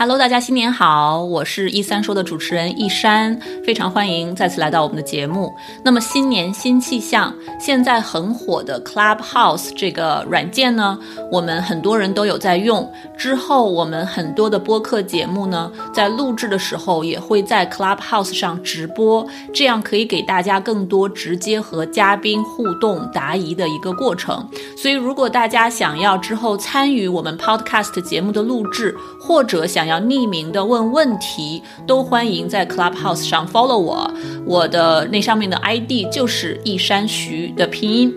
Hello，大家新年好，我是一三说的主持人一山，非常欢迎再次来到我们的节目。那么新年新气象，现在很火的 Clubhouse 这个软件呢，我们很多人都有在用。之后我们很多的播客节目呢，在录制的时候也会在 Clubhouse 上直播，这样可以给大家更多直接和嘉宾互动答疑的一个过程。所以如果大家想要之后参与我们 Podcast 节目的录制，或者想要匿名的问问题，都欢迎在 Clubhouse 上 follow 我，我的那上面的 ID 就是一山徐的拼音。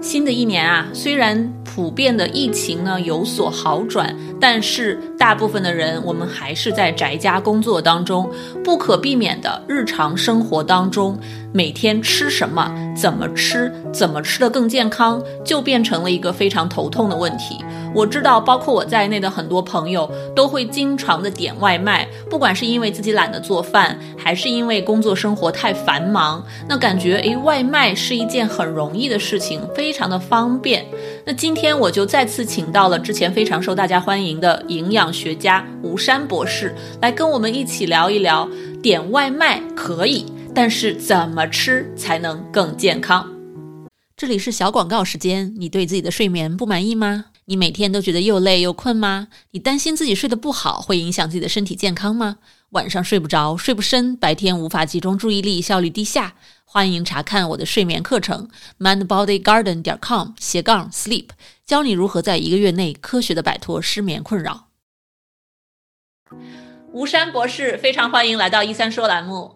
新的一年啊，虽然普遍的疫情呢有所好转，但是大部分的人我们还是在宅家工作当中，不可避免的日常生活当中，每天吃什么、怎么吃、怎么吃的更健康，就变成了一个非常头痛的问题。我知道，包括我在内的很多朋友都会经常的点外卖，不管是因为自己懒得做饭，还是因为工作生活太繁忙，那感觉诶，外卖是一件很容易的事情，非常的方便。那今天今天我就再次请到了之前非常受大家欢迎的营养学家吴山博士，来跟我们一起聊一聊，点外卖可以，但是怎么吃才能更健康？这里是小广告时间，你对自己的睡眠不满意吗？你每天都觉得又累又困吗？你担心自己睡得不好会影响自己的身体健康吗？晚上睡不着，睡不深，白天无法集中注意力，效率低下？欢迎查看我的睡眠课程，mindbodygarden 点 com 斜杠 sleep，教你如何在一个月内科学的摆脱失眠困扰。吴山博士，非常欢迎来到一三说栏目。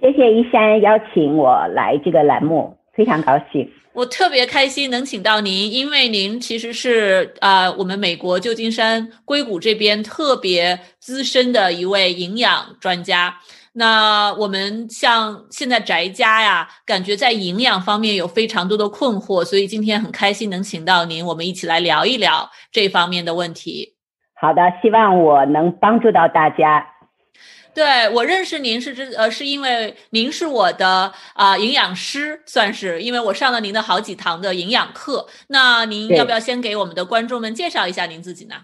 谢谢一山邀请我来这个栏目，非常高兴。我特别开心能请到您，因为您其实是啊，我们美国旧金山硅谷这边特别资深的一位营养专家。那我们像现在宅家呀，感觉在营养方面有非常多的困惑，所以今天很开心能请到您，我们一起来聊一聊这方面的问题。好的，希望我能帮助到大家。对我认识您是之呃，是因为您是我的啊营养师，算是因为我上了您的好几堂的营养课。那您要不要先给我们的观众们介绍一下您自己呢？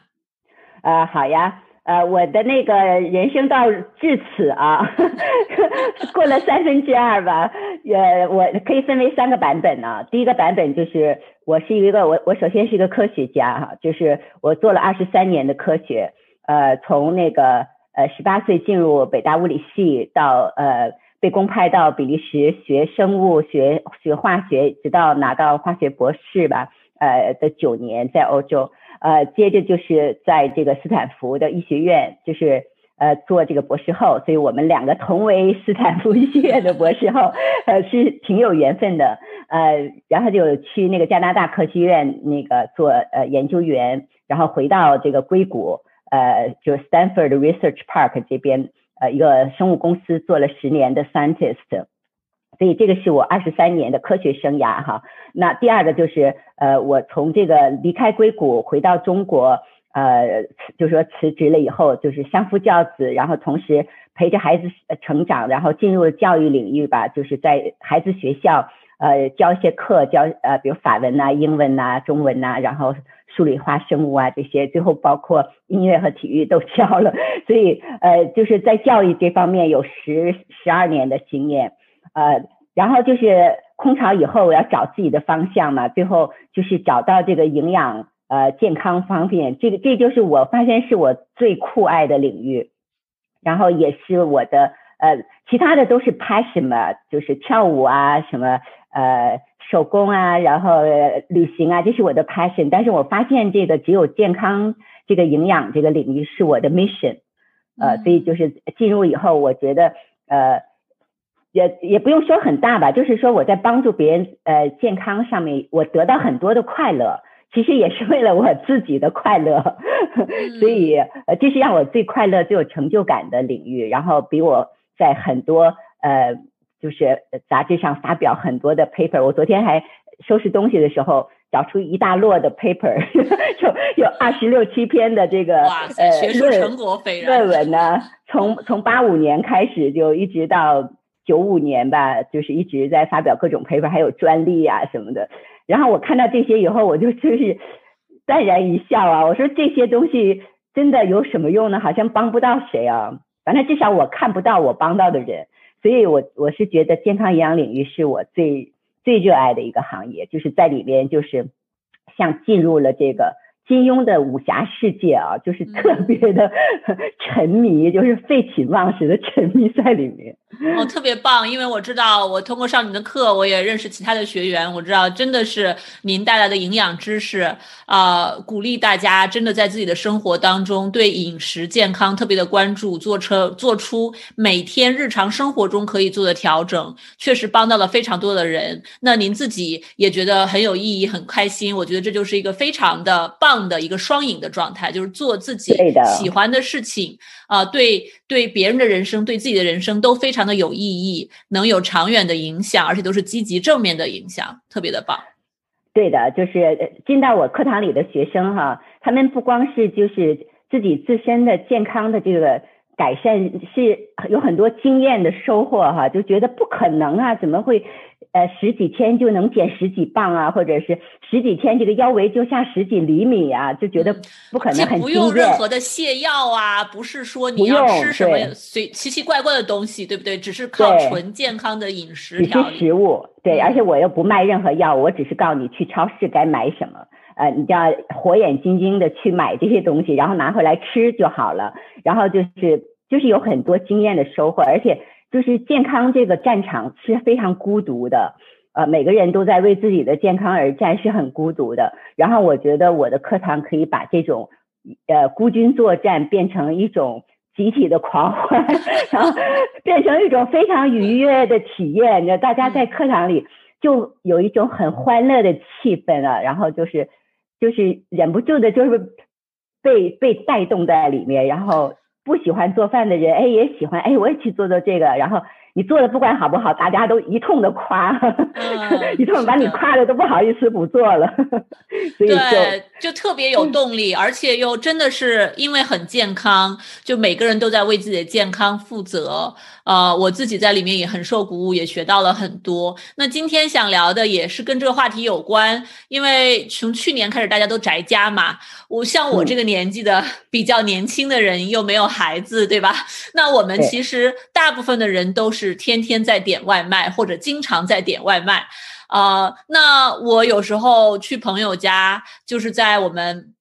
呃，好呀，呃，我的那个人生到至此啊，过了三分之二吧，呃，我可以分为三个版本呢。第一个版本就是我是一个我我首先是一个科学家哈，就是我做了二十三年的科学，呃，从那个。呃，十八岁进入北大物理系，到呃被公派到比利时学生物学、学化学，直到拿到化学博士吧，呃的九年在欧洲，呃接着就是在这个斯坦福的医学院，就是呃做这个博士后，所以我们两个同为斯坦福医学院的博士后，呃是挺有缘分的，呃然后就去那个加拿大科学院那个做呃研究员，然后回到这个硅谷。呃，就 Stanford Research Park 这边，呃，一个生物公司做了十年的 scientist，所以这个是我二十三年的科学生涯哈。那第二个就是，呃，我从这个离开硅谷回到中国，呃，就说辞职了以后，就是相夫教子，然后同时陪着孩子成长，然后进入了教育领域吧，就是在孩子学校，呃，教一些课，教呃，比如法文呐、英文呐、中文呐，然后。数理化、生物啊这些，最后包括音乐和体育都教了，所以呃就是在教育这方面有十十二年的经验，呃，然后就是空巢以后我要找自己的方向嘛，最后就是找到这个营养呃健康方面，这个这就是我发现是我最酷爱的领域，然后也是我的呃其他的都是 passion 嘛，就是跳舞啊什么呃。手工啊，然后旅行啊，这是我的 passion。但是我发现这个只有健康这个营养这个领域是我的 mission，呃，所以就是进入以后，我觉得呃也也不用说很大吧，就是说我在帮助别人呃健康上面，我得到很多的快乐，其实也是为了我自己的快乐，所以呃这是让我最快乐、最有成就感的领域。然后比我在很多呃。就是杂志上发表很多的 paper，我昨天还收拾东西的时候找出一大摞的 paper，就有二十六七篇的这个呃论论文呢，从从八五年开始就一直到九五年吧，就是一直在发表各种 paper，还有专利啊什么的。然后我看到这些以后，我就 就是淡然一笑啊，我说这些东西。真的有什么用呢？好像帮不到谁啊。反正至少我看不到我帮到的人，所以我我是觉得健康营养领域是我最最热爱的一个行业，就是在里边就是像进入了这个。金庸的武侠世界啊，就是特别的 沉迷，就是废寝忘食的沉迷在里面。哦，特别棒！因为我知道，我通过上你的课，我也认识其他的学员。我知道，真的是您带来的营养知识啊，鼓励大家真的在自己的生活当中对饮食健康特别的关注，做车做出每天日常生活中可以做的调整，确实帮到了非常多的人。那您自己也觉得很有意义，很开心。我觉得这就是一个非常的棒。的一个双赢的状态，就是做自己喜欢的事情啊，对对别人的人生，对自己的人生都非常的有意义，能有长远的影响，而且都是积极正面的影响，特别的棒。对的，就是进到我课堂里的学生哈，他们不光是就是自己自身的健康的这个改善，是有很多经验的收获哈，就觉得不可能啊，怎么会？呃，十几天就能减十几磅啊，或者是十几天这个腰围就下十几厘米啊，就觉得不可能很不用任何的泻药啊，不是说你要吃什么随奇奇怪怪的东西，对不对？只是靠纯健康的饮食只是食物，对，而且我又不卖任何药，我只是告诉你去超市该买什么，呃，你就要火眼金睛的去买这些东西，然后拿回来吃就好了。然后就是就是有很多经验的收获，而且。就是健康这个战场是非常孤独的，呃，每个人都在为自己的健康而战，是很孤独的。然后我觉得我的课堂可以把这种呃孤军作战变成一种集体的狂欢，然后变成一种非常愉悦的体验。那大家在课堂里就有一种很欢乐的气氛啊，然后就是就是忍不住的，就是被被带动在里面，然后。不喜欢做饭的人，哎，也喜欢，哎，我也去做做这个。然后你做的不管好不好，大家都一通的夸，一通把你夸的都不好意思不做了。所以就就特别有动力，而且又真的是因为很健康，就每个人都在为自己的健康负责。呃，我自己在里面也很受鼓舞，也学到了很多。那今天想聊的也是跟这个话题有关，因为从去年开始大家都宅家嘛。我像我这个年纪的比较年轻的人，又没有孩子，对吧？那我们其实大部分的人都是天天在点外卖，或者经常在点外卖。啊，那我有时候去朋友家，就是在我们。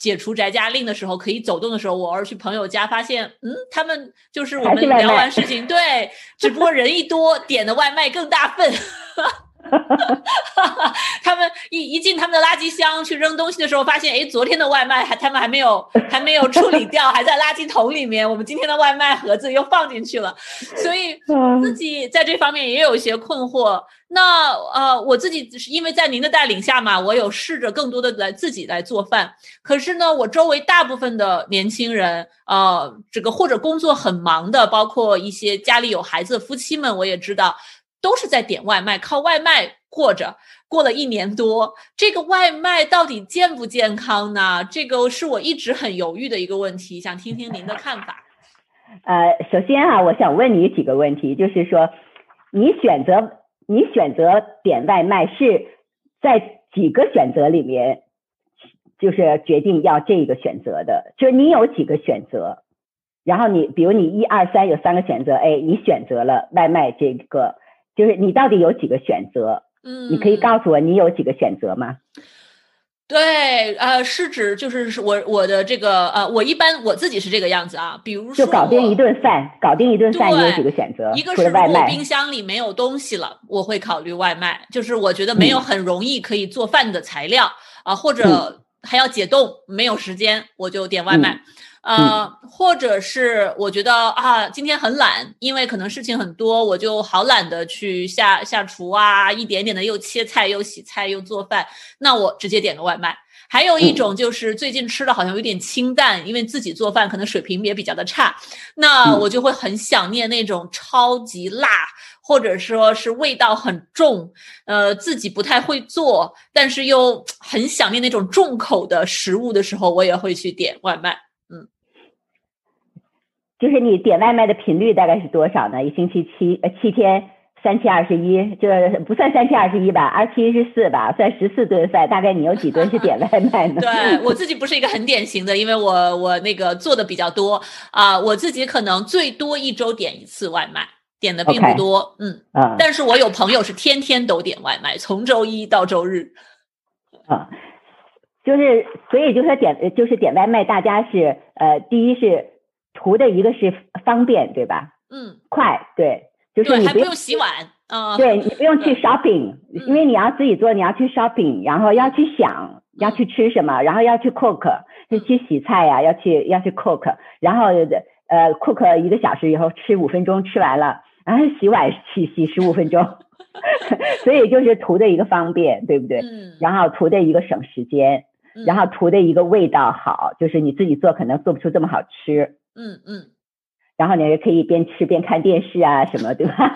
解除宅家令的时候，可以走动的时候，我偶尔去朋友家，发现，嗯，他们就是我们聊完事情，对，只不过人一多，点的外卖更大份。他们一一进他们的垃圾箱去扔东西的时候，发现，哎，昨天的外卖还他们还没有还没有处理掉，还在垃圾桶里面。我们今天的外卖盒子又放进去了，所以自己在这方面也有一些困惑。那呃，我自己是因为在您的带领下嘛，我有试着更多的来自己来做饭。可是呢，我周围大部分的年轻人，呃，这个或者工作很忙的，包括一些家里有孩子的夫妻们，我也知道，都是在点外卖，靠外卖过着。过了一年多，这个外卖到底健不健康呢？这个是我一直很犹豫的一个问题，想听听您的看法。呃，首先啊，我想问你几个问题，就是说，你选择。你选择点外卖是在几个选择里面，就是决定要这个选择的，就是你有几个选择，然后你比如你一二三有三个选择，哎，你选择了外卖这个，就是你到底有几个选择？嗯，你可以告诉我你有几个选择吗？对，呃，是指就是我我的这个呃，我一般我自己是这个样子啊，比如说就搞定一顿饭，搞定一顿饭，你有几个选择？一个是如果冰箱里没有东西了，我会考虑外卖，就是我觉得没有很容易可以做饭的材料啊，或者还要解冻，没有时间，我就点外卖。呃，或者是我觉得啊，今天很懒，因为可能事情很多，我就好懒得去下下厨啊，一点点的又切菜又洗菜又做饭，那我直接点个外卖。还有一种就是最近吃的好像有点清淡，因为自己做饭可能水平也比较的差，那我就会很想念那种超级辣，或者说是味道很重，呃，自己不太会做，但是又很想念那种重口的食物的时候，我也会去点外卖。就是你点外卖的频率大概是多少呢？一星期七呃七天三七二十一，就是不算三七二十一吧，二七十四吧，算十四顿饭。大概你有几顿是点外卖呢？对我自己不是一个很典型的，因为我我那个做的比较多啊，我自己可能最多一周点一次外卖，点的并不多，嗯啊。但是我有朋友是天天都点外卖，从周一到周日。啊，就是所以就说点就是点外卖，大家是呃，第一是图的一个是方便，对吧？嗯，快对。就是你不用洗碗，嗯，对你不用去 shopping，因为你要自己做，你要去 shopping，然后要去想要去吃什么，然后要去 cook，就去洗菜呀，要去要去 cook，然后呃 cook 一个小时以后吃五分钟吃完了，然后洗碗洗洗十五分钟，所以就是图的一个方便，对不对？嗯。然后图的一个省时间，然后图的一个味道好，就是你自己做可能做不出这么好吃。嗯嗯。然后你也可以边吃边看电视啊，什么对吧？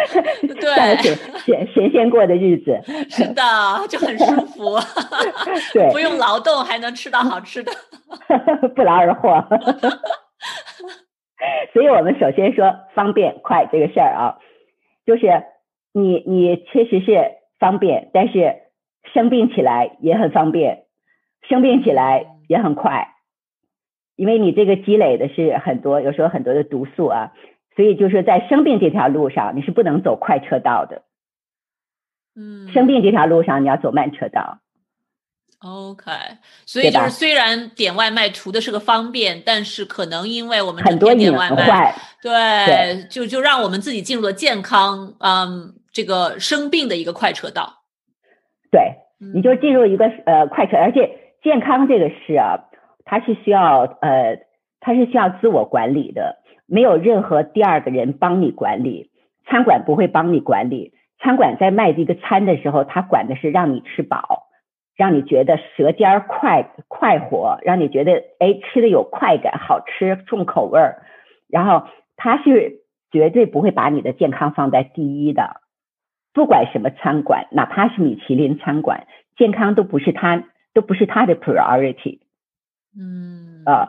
对，神神仙过的日子，是的，就很舒服。对，不用劳动还能吃到好吃的，不劳而获。所以我们首先说方便快这个事儿啊，就是你你确实是方便，但是生病起来也很方便，生病起来也很快。因为你这个积累的是很多，有时候很多的毒素啊，所以就是在生病这条路上，你是不能走快车道的。嗯，生病这条路上你要走慢车道。OK，所以就是虽然点外卖图的是个方便，但是可能因为我们很多点外卖，对，就就让我们自己进入了健康，嗯，这个生病的一个快车道。对，你就进入一个呃快车，而且健康这个事啊。他是需要呃，他是需要自我管理的，没有任何第二个人帮你管理。餐馆不会帮你管理，餐馆在卖这个餐的时候，他管的是让你吃饱，让你觉得舌尖快快活，让你觉得哎吃的有快感，好吃重口味儿。然后他是绝对不会把你的健康放在第一的，不管什么餐馆，哪怕是米其林餐馆，健康都不是他都不是他的 priority。嗯呃，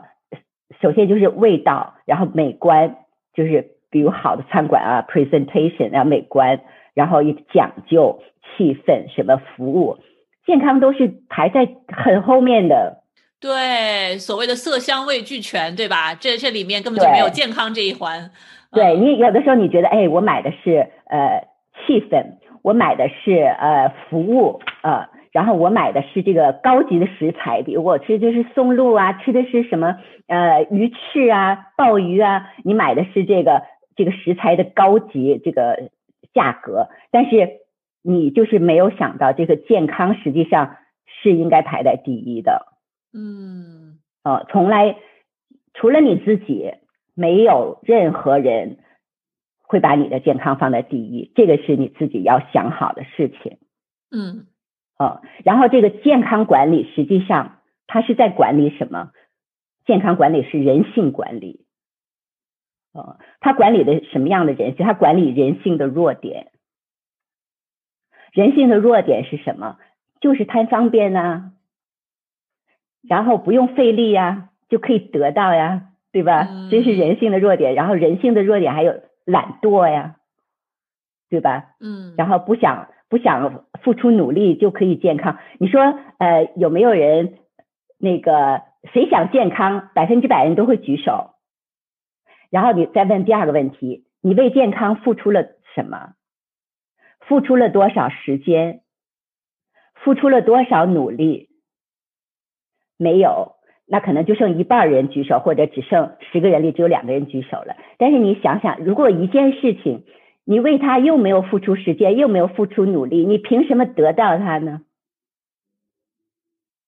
首先就是味道，然后美观，就是比如好的餐馆啊，presentation 啊美观，然后也讲究气氛，什么服务，健康都是排在很后面的。对，所谓的色香味俱全，对吧？这这里面根本就没有健康这一环。对你有的时候你觉得，哎，我买的是呃气氛，我买的是呃服务啊。然后我买的是这个高级的食材，比如我吃的是松露啊，吃的是什么呃鱼翅啊、鲍鱼啊，你买的是这个这个食材的高级这个价格，但是你就是没有想到这个健康实际上是应该排在第一的，嗯，呃，从来除了你自己，没有任何人会把你的健康放在第一，这个是你自己要想好的事情，嗯。呃，然后这个健康管理实际上它是在管理什么？健康管理是人性管理，呃，它管理的什么样的人性？它管理人性的弱点。人性的弱点是什么？就是贪方便呐，然后不用费力呀，就可以得到呀，对吧？这是人性的弱点。然后人性的弱点还有懒惰呀，对吧？嗯，然后不想。不想付出努力就可以健康？你说，呃，有没有人那个谁想健康？百分之百人都会举手。然后你再问第二个问题：你为健康付出了什么？付出了多少时间？付出了多少努力？没有，那可能就剩一半人举手，或者只剩十个人里只有两个人举手了。但是你想想，如果一件事情，你为他又没有付出时间，又没有付出努力，你凭什么得到他呢？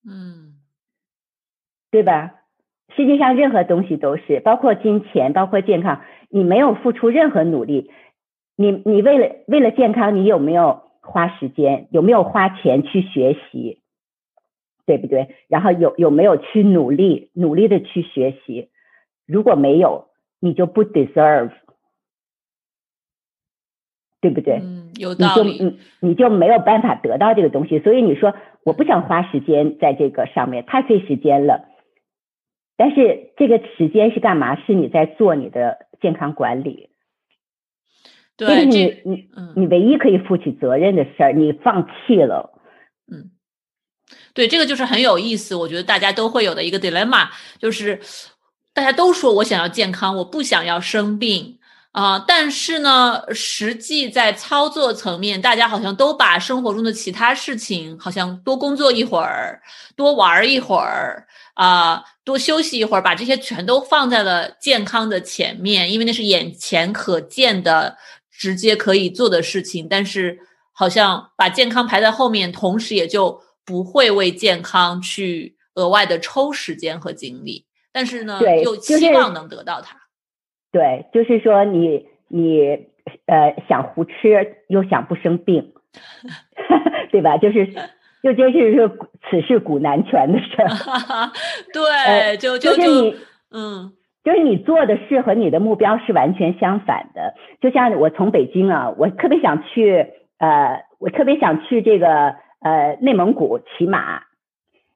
嗯，对吧？世界上任何东西都是，包括金钱，包括健康，你没有付出任何努力，你你为了为了健康，你有没有花时间？有没有花钱去学习？对不对？然后有有没有去努力努力的去学习？如果没有，你就不 deserve。对不对？嗯，有道理。你就你你就没有办法得到这个东西，所以你说我不想花时间在这个上面，太费时间了。但是这个时间是干嘛？是你在做你的健康管理。这是你你你唯一可以负起责任的事儿，你放弃了。嗯，对，这个就是很有意思，我觉得大家都会有的一个 dilemma，就是大家都说我想要健康，我不想要生病。啊，但是呢，实际在操作层面，大家好像都把生活中的其他事情，好像多工作一会儿，多玩一会儿，啊，多休息一会儿，把这些全都放在了健康的前面，因为那是眼前可见的、直接可以做的事情。但是，好像把健康排在后面，同时也就不会为健康去额外的抽时间和精力。但是呢，又期望能得到它。对，就是说你你呃想胡吃又想不生病，对吧？就是就真是说此事古难全的事儿。对，就就是你嗯，就是你做的事和你的目标是完全相反的。就像我从北京啊，我特别想去呃，我特别想去这个呃内蒙古骑马，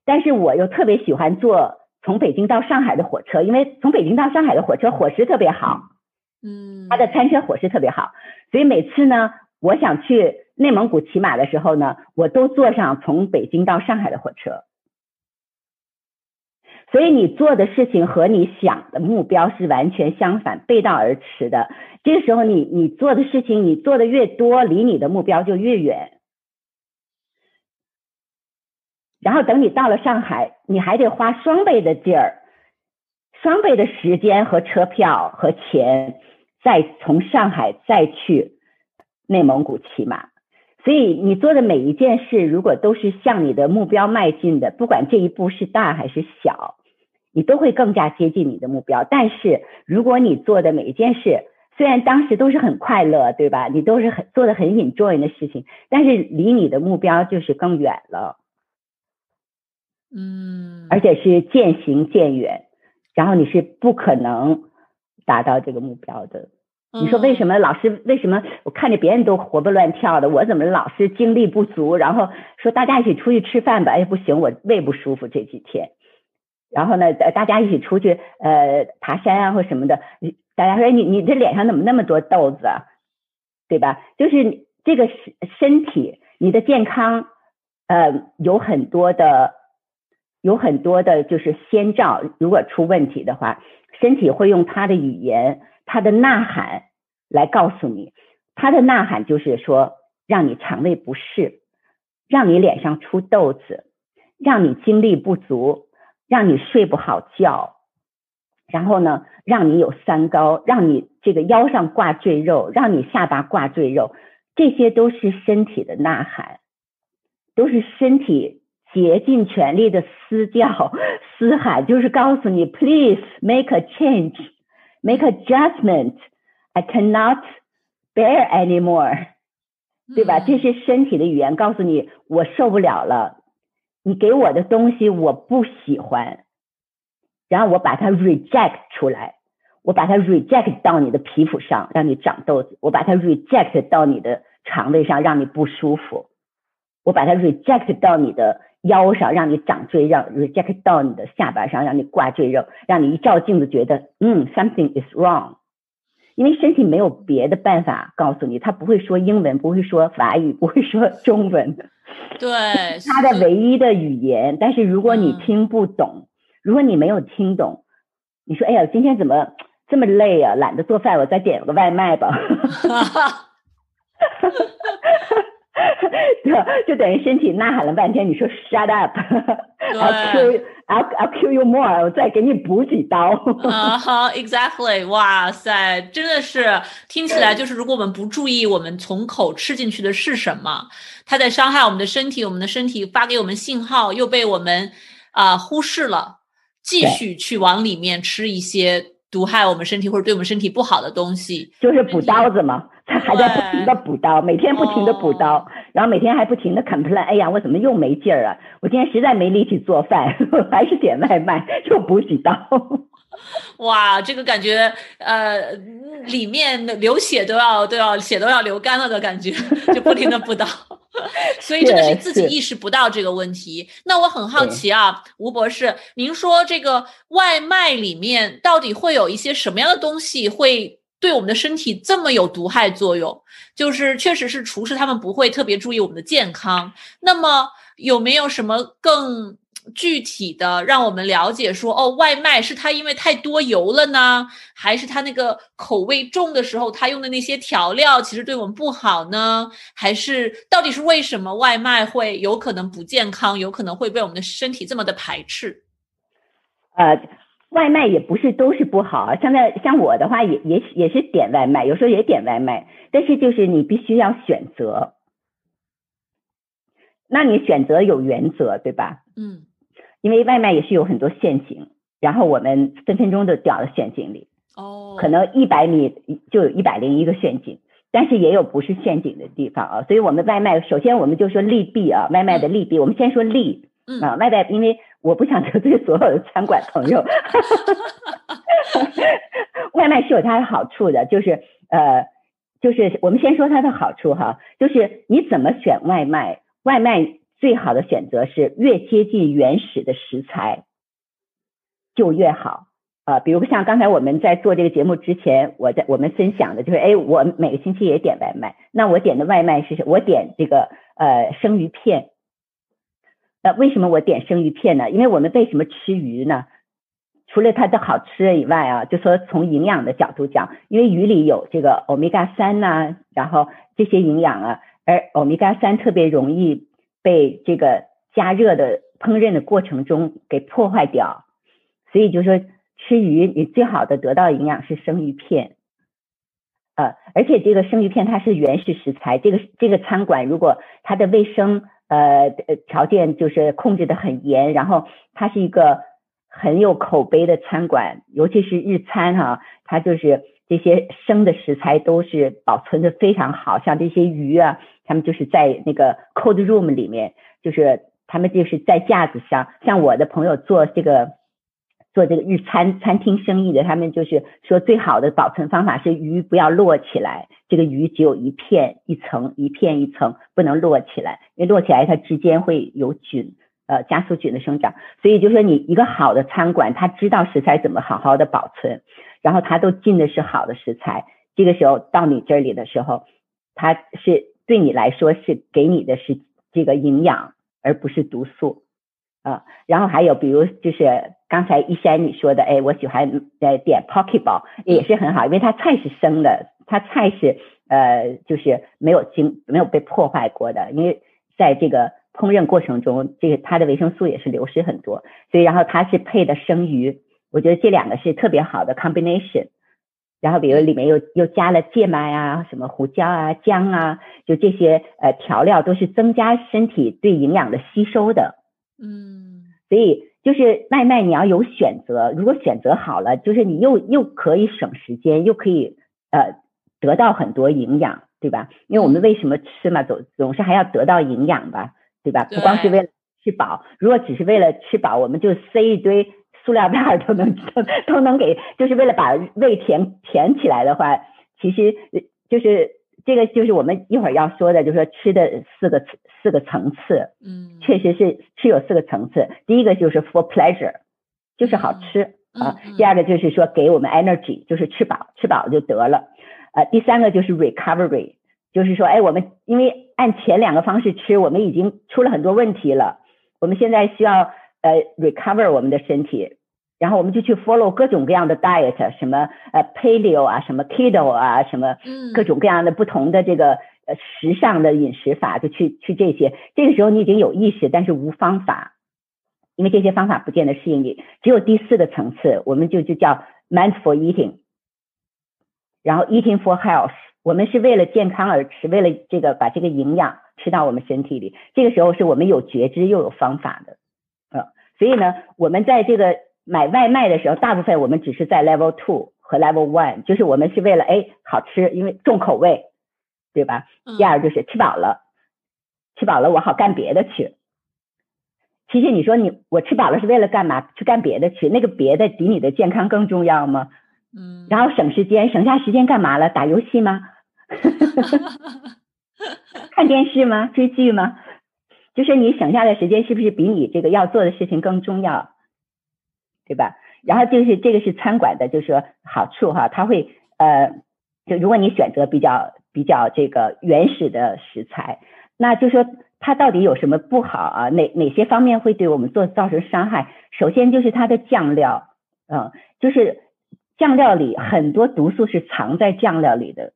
但是我又特别喜欢坐。从北京到上海的火车，因为从北京到上海的火车伙食特别好，嗯，它的餐车伙食特别好，所以每次呢，我想去内蒙古骑马的时候呢，我都坐上从北京到上海的火车。所以你做的事情和你想的目标是完全相反、背道而驰的。这个时候，你你做的事情，你做的越多，离你的目标就越远。然后等你到了上海，你还得花双倍的劲儿、双倍的时间和车票和钱，再从上海再去内蒙古骑马。所以你做的每一件事，如果都是向你的目标迈进的，不管这一步是大还是小，你都会更加接近你的目标。但是如果你做的每一件事，虽然当时都是很快乐，对吧？你都是很做的很 enjoy 的事情，但是离你的目标就是更远了。嗯，而且是渐行渐远，然后你是不可能达到这个目标的。你说为什么老师？为什么我看着别人都活蹦乱跳的，我怎么老是精力不足？然后说大家一起出去吃饭吧，哎不行，我胃不舒服这几天。然后呢，大家一起出去呃爬山啊或什么的，大家说你你这脸上怎么那么多痘子？啊？对吧？就是这个身身体，你的健康呃有很多的。有很多的，就是先兆，如果出问题的话，身体会用它的语言、它的呐喊来告诉你。它的呐喊就是说，让你肠胃不适，让你脸上出痘子，让你精力不足，让你睡不好觉，然后呢，让你有三高，让你这个腰上挂赘肉，让你下巴挂赘肉，这些都是身体的呐喊，都是身体。竭尽全力的嘶叫、嘶喊，就是告诉你，Please make a change, make adjustment. I cannot bear anymore，对吧？这是身体的语言，告诉你我受不了了。你给我的东西我不喜欢，然后我把它 reject 出来，我把它 reject 到你的皮肤上，让你长痘子；我把它 reject 到你的肠胃上，让你不舒服；我把它 reject 到你的。腰上让你长赘，肉 reject 到你的下巴上，让你挂赘肉，让你一照镜子觉得嗯 something is wrong，因为身体没有别的办法告诉你，他不会说英文，不会说法语，不会说中文，对，他的唯一的语言。但是如果你听不懂，如果你没有听懂，你说哎呀，今天怎么这么累啊，懒得做饭，我再点个外卖吧。对，就等于身体呐喊了半天，你说 shut up，I'll kill I'll I'll kill you more，我再给你补几刀。啊哈，exactly，哇塞，真的是听起来就是，如果我们不注意，我们从口吃进去的是什么，它在伤害我们的身体，我们的身体发给我们信号又被我们啊忽视了，继续去往里面吃一些毒害我们身体或者对我们身体不好的东西，就是补刀子嘛。他还在不停的补刀，每天不停的补刀，然后每天还不停的 complain，哎呀，我怎么又没劲儿啊？我今天实在没力气做饭，还是点外卖，又补几刀。哇，这个感觉，呃，里面流血都要都要血都要流干了的感觉，就不停的补刀，所以真的是自己意识不到这个问题。那我很好奇啊，吴博士，您说这个外卖里面到底会有一些什么样的东西会？对我们的身体这么有毒害作用？就是确实是厨师他们不会特别注意我们的健康。那么有没有什么更？具体的让我们了解说哦，外卖是它因为太多油了呢，还是它那个口味重的时候，它用的那些调料其实对我们不好呢？还是到底是为什么外卖会有可能不健康，有可能会被我们的身体这么的排斥？呃，外卖也不是都是不好，像在像我的话也也也是点外卖，有时候也点外卖，但是就是你必须要选择，那你选择有原则，对吧？嗯。因为外卖也是有很多陷阱，然后我们分分钟就掉到陷阱里。哦，可能一百米就有一百零一个陷阱，但是也有不是陷阱的地方啊。所以我们外卖，首先我们就说利弊啊，外卖的利弊，我们先说利。嗯啊，外卖，因为我不想得罪所有的餐馆朋友。外卖是有它的好处的，就是呃，就是我们先说它的好处哈，就是你怎么选外卖，外卖。最好的选择是越接近原始的食材就越好啊，比如像刚才我们在做这个节目之前，我在我们分享的就是，哎，我每个星期也点外卖，那我点的外卖是我点这个呃生鱼片，那为什么我点生鱼片呢？因为我们为什么吃鱼呢？除了它的好吃以外啊，就说从营养的角度讲，因为鱼里有这个欧米伽三呐，然后这些营养啊，而欧米伽三特别容易。被这个加热的烹饪的过程中给破坏掉，所以就说吃鱼，你最好的得到营养是生鱼片，呃，而且这个生鱼片它是原始食材，这个这个餐馆如果它的卫生呃条件就是控制的很严，然后它是一个很有口碑的餐馆，尤其是日餐哈，它就是这些生的食材都是保存的非常好，像这些鱼啊。他们就是在那个 cold room 里面，就是他们就是在架子上。像我的朋友做这个做这个日餐餐厅生意的，他们就是说最好的保存方法是鱼不要摞起来，这个鱼只有一片一层一片一层，不能摞起来，因为摞起来它之间会有菌，呃，加速菌的生长。所以就说你一个好的餐馆，他知道食材怎么好好的保存，然后他都进的是好的食材，这个时候到你这里的时候，他是。对你来说是给你的是这个营养，而不是毒素啊。然后还有比如就是刚才一山你说的，哎，我喜欢呃点 poke ball 也是很好，因为它菜是生的，它菜是呃就是没有经没有被破坏过的，因为在这个烹饪过程中，这个它的维生素也是流失很多，所以然后它是配的生鱼，我觉得这两个是特别好的 combination。然后，比如里面又又加了芥末啊，什么胡椒啊、姜啊，就这些呃调料都是增加身体对营养的吸收的。嗯，所以就是外卖你要有选择，如果选择好了，就是你又又可以省时间，又可以呃得到很多营养，对吧？因为我们为什么吃嘛，总总是还要得到营养吧，对吧？不光是为了吃饱，如果只是为了吃饱，我们就塞一堆。塑料袋都能都都能给，就是为了把胃填填起来的话，其实就是这个就是我们一会儿要说的，就是说吃的四个四个层次，嗯，确实是吃有四个层次。第一个就是 for pleasure，就是好吃啊。第二个就是说给我们 energy，就是吃饱吃饱就得了。呃，第三个就是 recovery，就是说哎，我们因为按前两个方式吃，我们已经出了很多问题了，我们现在需要。呃，recover 我们的身体，然后我们就去 follow 各种各样的 diet，什么呃 paleo 啊，什么 keto 啊，什么各种各样的不同的这个呃时尚的饮食法，就去去这些。这个时候你已经有意识，但是无方法，因为这些方法不见得适应你。只有第四个层次，我们就就叫 mindful eating，然后 eating for health，我们是为了健康而吃，为了这个把这个营养吃到我们身体里。这个时候是我们有觉知又有方法的。所以呢，我们在这个买外卖的时候，大部分我们只是在 level two 和 level one，就是我们是为了哎好吃，因为重口味，对吧？第二就是吃饱了，吃饱了我好干别的去。其实你说你我吃饱了是为了干嘛？去干别的去，那个别的比你的健康更重要吗？嗯。然后省时间，省下时间干嘛了？打游戏吗？看电视吗？追剧吗？就是你省下的时间是不是比你这个要做的事情更重要，对吧？然后就是这个是餐馆的，就是说好处哈，它会呃就如果你选择比较比较这个原始的食材，那就说它到底有什么不好啊？哪哪些方面会对我们做造成伤害？首先就是它的酱料，嗯，就是酱料里很多毒素是藏在酱料里的。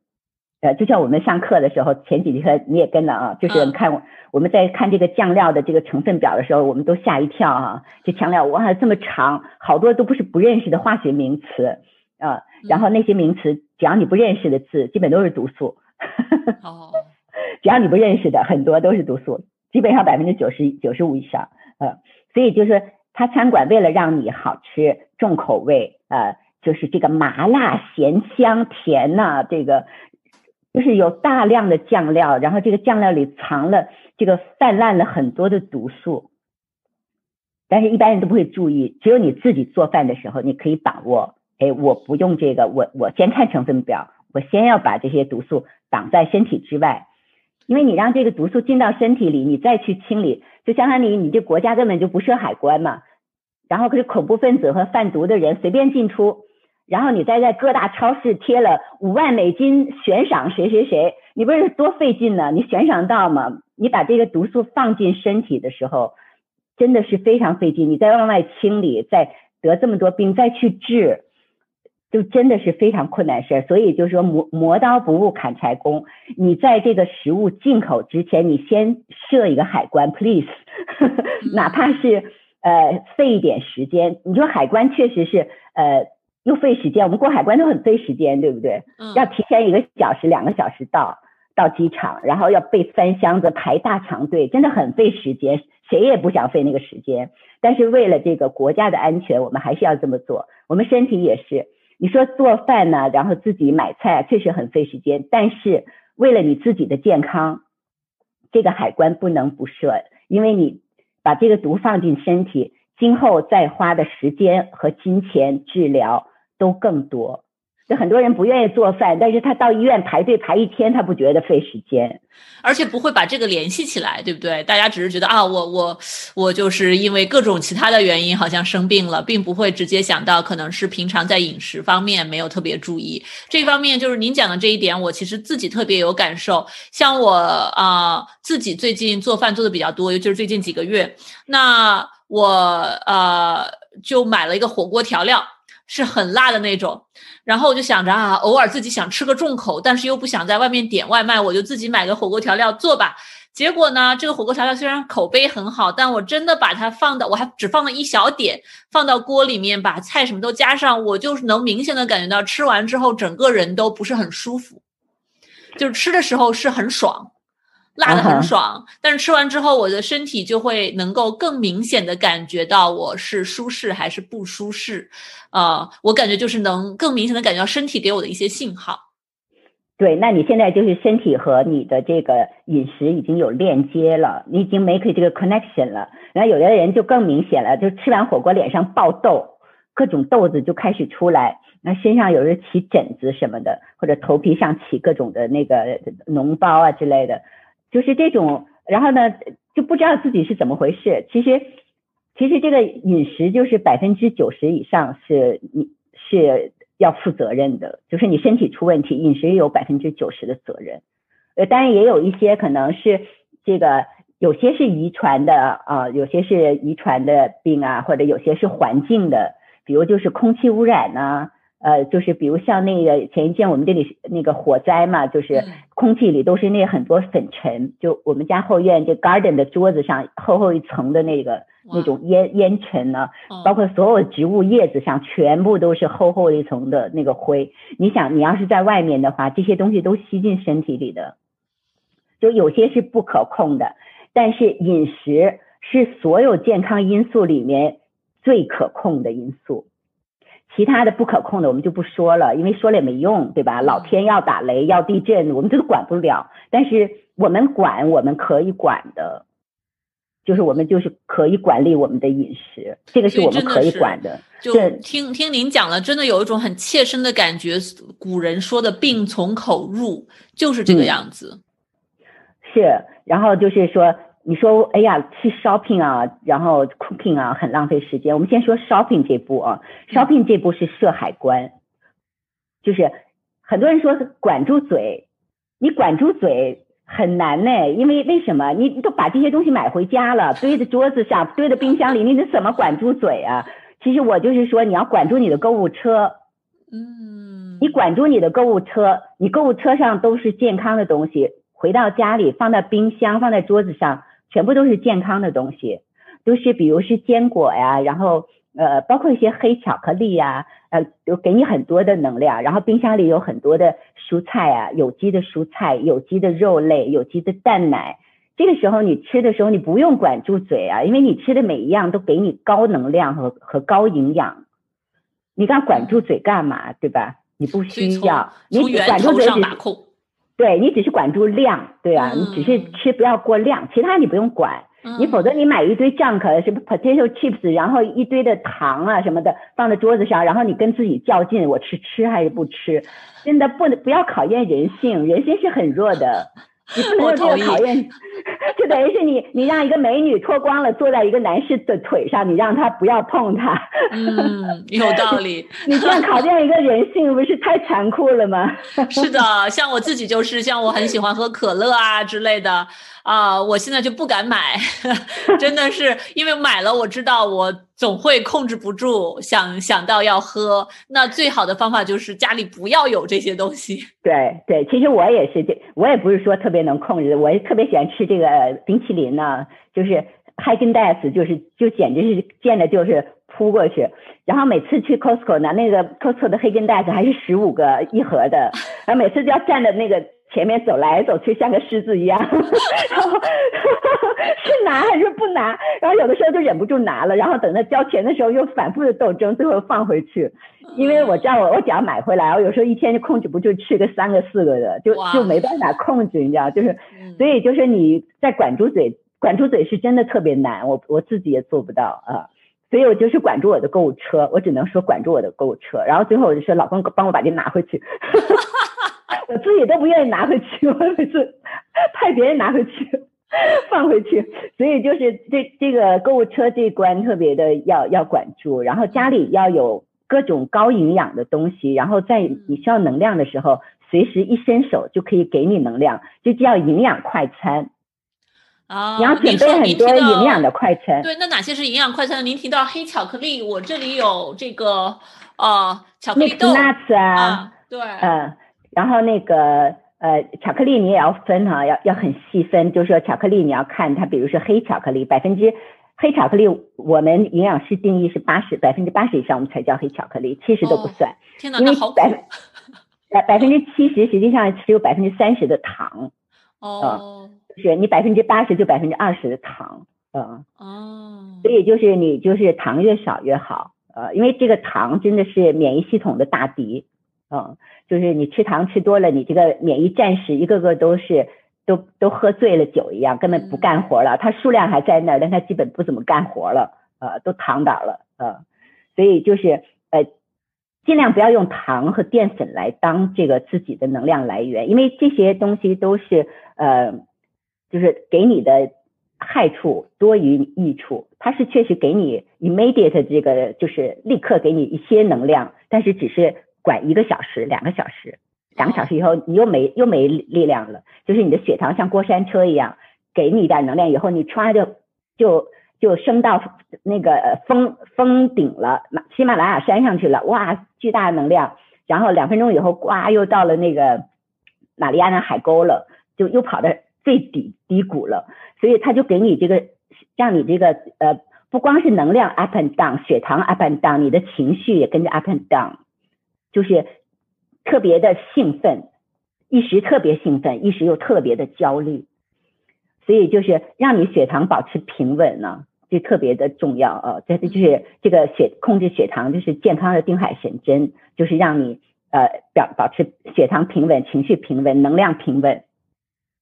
呃，就像我们上课的时候，前几节课你也跟了啊，就是看我们在看这个酱料的这个成分表的时候，我们都吓一跳啊，这酱料哇这么长，好多都不是不认识的化学名词啊，然后那些名词只要你不认识的字，基本都是毒素。哦，只要你不认识的很多都是毒素，基本上百分之九十九十五以上。呃，所以就是他餐馆为了让你好吃重口味，呃，就是这个麻辣咸香甜呐，这个。就是有大量的酱料，然后这个酱料里藏了这个泛滥了很多的毒素，但是一般人都不会注意，只有你自己做饭的时候，你可以把握。哎，我不用这个，我我先看成分表，我先要把这些毒素挡在身体之外，因为你让这个毒素进到身体里，你再去清理，就相当于你这国家根本就不设海关嘛，然后可是恐怖分子和贩毒的人随便进出。然后你再在各大超市贴了五万美金悬赏谁谁谁，你不是多费劲呢？你悬赏到吗？你把这个毒素放进身体的时候，真的是非常费劲。你再往外清理，再得这么多病，再去治，就真的是非常困难事儿。所以就是说磨磨刀不误砍柴工，你在这个食物进口之前，你先设一个海关，please，哪怕是呃费一点时间。你说海关确实是呃。又费时间，我们过海关都很费时间，对不对？嗯。要提前一个小时、两个小时到到机场，然后要备翻箱子、排大长队，真的很费时间。谁也不想费那个时间，但是为了这个国家的安全，我们还是要这么做。我们身体也是，你说做饭呢，然后自己买菜确实很费时间，但是为了你自己的健康，这个海关不能不设，因为你把这个毒放进身体，今后再花的时间和金钱治疗。都更多，就很多人不愿意做饭，但是他到医院排队排一天，他不觉得费时间，而且不会把这个联系起来，对不对？大家只是觉得啊，我我我就是因为各种其他的原因好像生病了，并不会直接想到可能是平常在饮食方面没有特别注意。这方面就是您讲的这一点，我其实自己特别有感受。像我啊，自己最近做饭做的比较多，尤其是最近几个月，那我呃就买了一个火锅调料。是很辣的那种，然后我就想着啊，偶尔自己想吃个重口，但是又不想在外面点外卖，我就自己买个火锅调料做吧。结果呢，这个火锅调料虽然口碑很好，但我真的把它放到，我还只放了一小点，放到锅里面，把菜什么都加上，我就是能明显的感觉到吃完之后，整个人都不是很舒服，就是吃的时候是很爽。辣的很爽，但是吃完之后，我的身体就会能够更明显的感觉到我是舒适还是不舒适，啊，我感觉就是能更明显的感觉到身体给我的一些信号。对，那你现在就是身体和你的这个饮食已经有链接了，你已经 make 这个 connection 了。然后有的人就更明显了，就吃完火锅脸上爆痘，各种痘子就开始出来，那身上有时起疹子什么的，或者头皮上起各种的那个脓包啊之类的。就是这种，然后呢，就不知道自己是怎么回事。其实，其实这个饮食就是百分之九十以上是你是要负责任的，就是你身体出问题，饮食有百分之九十的责任。呃，当然也有一些可能是这个，有些是遗传的啊，有些是遗传的病啊，或者有些是环境的，比如就是空气污染呢。呃，就是比如像那个前一阵我们这里那个火灾嘛，就是空气里都是那很多粉尘，就我们家后院这 garden 的桌子上厚厚一层的那个那种烟烟尘呢，包括所有植物叶子上全部都是厚厚一层的那个灰。你想，你要是在外面的话，这些东西都吸进身体里的，就有些是不可控的，但是饮食是所有健康因素里面最可控的因素。其他的不可控的我们就不说了，因为说了也没用，对吧？老天要打雷要地震，我们这都管不了。但是我们管，我们可以管的，就是我们就是可以管理我们的饮食，这个是我们可以管的。就听听您讲了，真的有一种很切身的感觉。古人说的“病从口入”，就是这个样子。是，然后就是说。你说，哎呀，去 shopping 啊，然后 cooking 啊，很浪费时间。我们先说 shopping 这步啊，shopping 这步是设海关，就是很多人说管住嘴，你管住嘴很难呢，因为为什么？你都把这些东西买回家了，堆在桌子上，堆在冰箱里，你得怎么管住嘴啊？其实我就是说，你要管住你的购物车，嗯，你管住你的购物车，你购物车上都是健康的东西，回到家里放在冰箱，放在桌子上，全部都是健康的东西，都是比如是坚果呀，然后。呃，包括一些黑巧克力呀，呃，都给你很多的能量。然后冰箱里有很多的蔬菜啊，有机的蔬菜、有机的肉类、有机的蛋奶。这个时候你吃的时候，你不用管住嘴啊，因为你吃的每一样都给你高能量和和高营养。你刚管住嘴干嘛？对吧？你不需要，你管住嘴只对你只是管住量，对啊，你只是吃不要过量，其他你不用管。你否则你买一堆 junk 什么 potato chips，然后一堆的糖啊什么的放在桌子上，然后你跟自己较劲，我吃吃还是不吃？真的不能不要考验人性，人性是很弱的。你不能用这个考验，就等于是你你让一个美女脱光了坐在一个男士的腿上，你让他不要碰他。嗯，有道理。你这样考验一个人性，不是太残酷了吗？是的，像我自己就是，像我很喜欢喝可乐啊之类的。啊，我现在就不敢买，真的是因为买了，我知道我总会控制不住，想想到要喝。那最好的方法就是家里不要有这些东西。对对，其实我也是这，我也不是说特别能控制，我也特别喜欢吃这个冰淇淋呢，就是 Häagen-Dazs，就是就简直是见着就是扑过去。然后每次去 Costco 呢，那个 Costco 的 Häagen-Dazs 还是十五个一盒的，然后每次都要站在那个。前面走来走去像个狮子一样，然后是拿还是不拿？然后有的时候就忍不住拿了，然后等他交钱的时候又反复的斗争，最后放回去。因为我知道我我只要买回来，我有时候一天就控制不住吃个三个四个的，就就没办法控制，你知道？就是所以就是你在管住嘴，管住嘴是真的特别难，我我自己也做不到啊。所以我就是管住我的购物车，我只能说管住我的购物车。然后最后我就说老公帮我把这拿回去。我自己都不愿意拿回去，我每次派别人拿回去，放回去，所以就是这这个购物车这一关特别的要要管住，然后家里要有各种高营养的东西，然后在你需要能量的时候，随时一伸手就可以给你能量，就叫营养快餐啊。你要准备很多营养的快餐。对，那哪些是营养快餐？您提到黑巧克力，我这里有这个呃巧克力豆啊，对，嗯。然后那个呃，巧克力你也要分哈，要要很细分，就是说巧克力你要看它，比如说黑巧克力，百分之黑巧克力，我们营养师定义是八十，百分之八十以上我们才叫黑巧克力，七十都不算。天哪，那好百百百分之七十实际上只有百分之三十的糖。哦。是你百分之八十就百分之二十的糖，嗯。哦。所以就是你就是糖越少越好，呃，因为这个糖真的是免疫系统的大敌。嗯，就是你吃糖吃多了，你这个免疫战士一个个都是都都喝醉了酒一样，根本不干活了。它数量还在那儿，但它基本不怎么干活了，呃，都躺倒了，呃，所以就是呃，尽量不要用糖和淀粉来当这个自己的能量来源，因为这些东西都是呃，就是给你的害处多于益处。它是确实给你 immediate 这个就是立刻给你一些能量，但是只是。管一个小时、两个小时，两个小时以后你又没又没力量了，就是你的血糖像过山车一样，给你一点能量以后，你歘就就就升到那个峰峰顶了，喜马拉雅山上去了，哇，巨大的能量，然后两分钟以后，呱又到了那个马里亚纳海沟了，就又跑到最底低谷了，所以他就给你这个，让你这个呃，不光是能量 up and down，血糖 up and down，你的情绪也跟着 up and down。就是特别的兴奋，一时特别兴奋，一时又特别的焦虑，所以就是让你血糖保持平稳呢，就特别的重要啊。这就是这个血控制血糖，就是健康的定海神针，就是让你呃表保持血糖平稳，情绪平稳，能量平稳